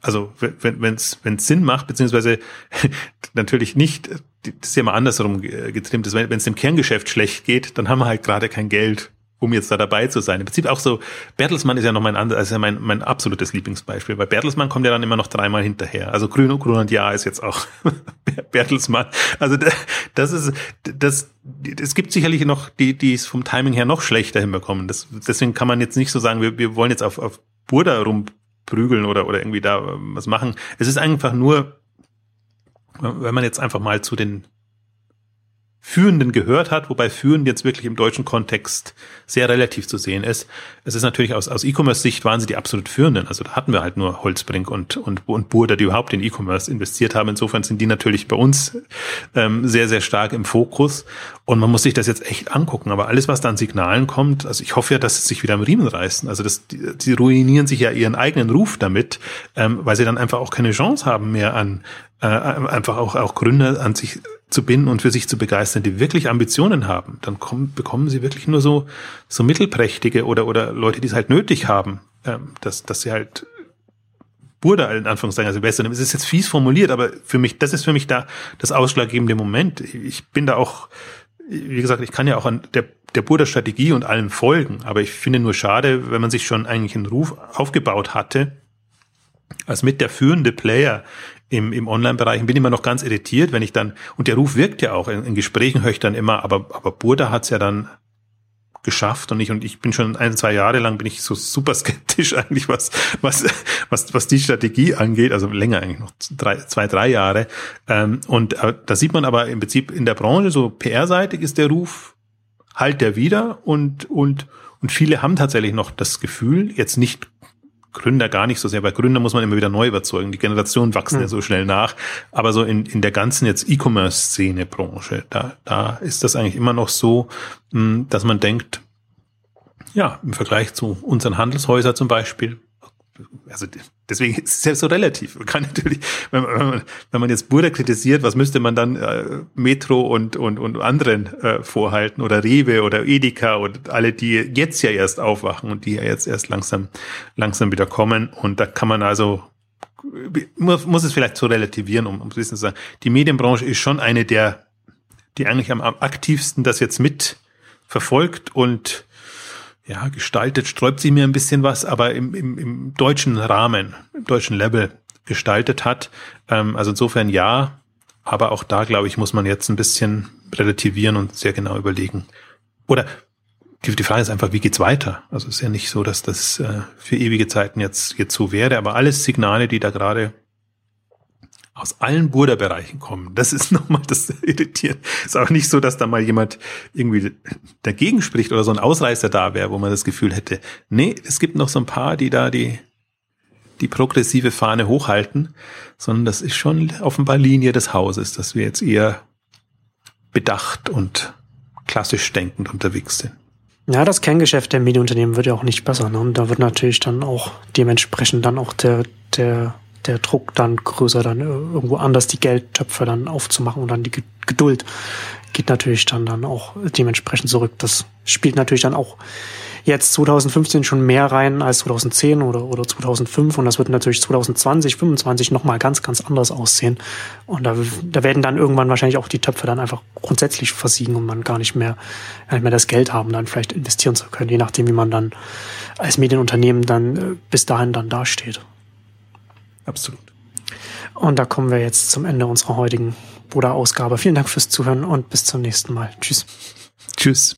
Speaker 2: also wenn es wenn Sinn macht, beziehungsweise [laughs] natürlich nicht, das ist ja mal andersrum getrimmt ist, wenn es dem Kerngeschäft schlecht geht, dann haben wir halt gerade kein Geld um jetzt da dabei zu sein. Im Prinzip auch so, Bertelsmann ist ja noch mein also mein, mein absolutes Lieblingsbeispiel, weil Bertelsmann kommt ja dann immer noch dreimal hinterher. Also Grün und Grün und Ja ist jetzt auch [laughs] Bertelsmann. Also das ist, das, es gibt sicherlich noch die, die es vom Timing her noch schlechter hinbekommen. Das, deswegen kann man jetzt nicht so sagen, wir, wir wollen jetzt auf, auf Burda rumprügeln oder, oder irgendwie da was machen. Es ist einfach nur, wenn man jetzt einfach mal zu den Führenden gehört hat, wobei führend jetzt wirklich im deutschen Kontext sehr relativ zu sehen ist. Es ist natürlich aus, aus E-Commerce-Sicht waren sie die absolut Führenden. Also da hatten wir halt nur Holzbrink und, und, und Burda, die überhaupt in E-Commerce investiert haben. Insofern sind die natürlich bei uns ähm, sehr, sehr stark im Fokus. Und man muss sich das jetzt echt angucken. Aber alles, was da an Signalen kommt, also ich hoffe ja, dass sie sich wieder am Riemen reißen. Also das, die, die ruinieren sich ja ihren eigenen Ruf damit, ähm, weil sie dann einfach auch keine Chance haben mehr an äh, einfach auch, auch Gründer an sich zu binden und für sich zu begeistern, die wirklich Ambitionen haben, dann kommen, bekommen sie wirklich nur so, so mittelprächtige oder, oder Leute, die es halt nötig haben, ähm, dass, dass sie halt Burda in Anführungszeichen, also besser Es ist jetzt fies formuliert, aber für mich, das ist für mich da das ausschlaggebende Moment. Ich bin da auch, wie gesagt, ich kann ja auch an der, der Burda-Strategie und allem folgen, aber ich finde nur schade, wenn man sich schon eigentlich einen Ruf aufgebaut hatte, als mit der führende Player im, im Online-Bereich bin immer noch ganz irritiert, wenn ich dann, und der Ruf wirkt ja auch, in, in Gesprächen höre ich dann immer, aber, aber Burda hat's ja dann geschafft und ich und ich bin schon ein, zwei Jahre lang bin ich so super skeptisch [laughs] eigentlich, was, was, was, was die Strategie angeht, also länger eigentlich noch drei, zwei, drei Jahre. Ähm, und äh, da sieht man aber im Prinzip in der Branche, so PR-seitig ist der Ruf, halt der wieder und, und, und viele haben tatsächlich noch das Gefühl, jetzt nicht Gründer gar nicht so sehr. Bei Gründer muss man immer wieder neu überzeugen. Die Generationen wachsen mhm. ja so schnell nach. Aber so in, in der ganzen jetzt E-Commerce-Szene, Branche, da, da ist das eigentlich immer noch so, hm, dass man denkt, ja, im Vergleich zu unseren Handelshäusern zum Beispiel, also deswegen ist es so relativ. Man kann natürlich, wenn man, wenn man jetzt Burda kritisiert, was müsste man dann äh, Metro und, und, und anderen äh, vorhalten oder Rewe oder Edeka und alle, die jetzt ja erst aufwachen und die ja jetzt erst langsam, langsam wieder kommen. Und da kann man also, muss, muss es vielleicht so relativieren, um, um bisschen zu sagen, die Medienbranche ist schon eine der, die eigentlich am, am aktivsten das jetzt mit verfolgt und ja, gestaltet, sträubt sie mir ein bisschen was, aber im, im, im deutschen Rahmen, im deutschen Level gestaltet hat. Ähm, also insofern ja, aber auch da, glaube ich, muss man jetzt ein bisschen relativieren und sehr genau überlegen. Oder die, die Frage ist einfach, wie geht's weiter? Also es ist ja nicht so, dass das äh, für ewige Zeiten jetzt, jetzt so wäre, aber alles Signale, die da gerade aus allen Burda-Bereichen kommen. Das ist [laughs] nochmal das Irritieren. Ist auch nicht so, dass da mal jemand irgendwie dagegen spricht oder so ein Ausreißer da wäre, wo man das Gefühl hätte, nee, es gibt noch so ein paar, die da die, die progressive Fahne hochhalten, sondern das ist schon offenbar Linie des Hauses, dass wir jetzt eher bedacht und klassisch denkend unterwegs sind.
Speaker 1: Ja, das Kerngeschäft der Medienunternehmen wird ja auch nicht besser. Ne? Und da wird natürlich dann auch dementsprechend dann auch der, der der Druck dann größer, dann irgendwo anders die Geldtöpfe dann aufzumachen und dann die Geduld geht natürlich dann, dann auch dementsprechend zurück. Das spielt natürlich dann auch jetzt 2015 schon mehr rein als 2010 oder, oder 2005 und das wird natürlich 2020, 2025 nochmal ganz, ganz anders aussehen. Und da, da werden dann irgendwann wahrscheinlich auch die Töpfe dann einfach grundsätzlich versiegen und man gar nicht mehr, gar nicht mehr das Geld haben, dann vielleicht investieren zu können, je nachdem, wie man dann als Medienunternehmen dann äh, bis dahin dann dasteht.
Speaker 2: Absolut.
Speaker 1: Und da kommen wir jetzt zum Ende unserer heutigen Bruder-Ausgabe. Vielen Dank fürs Zuhören und bis zum nächsten Mal. Tschüss.
Speaker 2: Tschüss.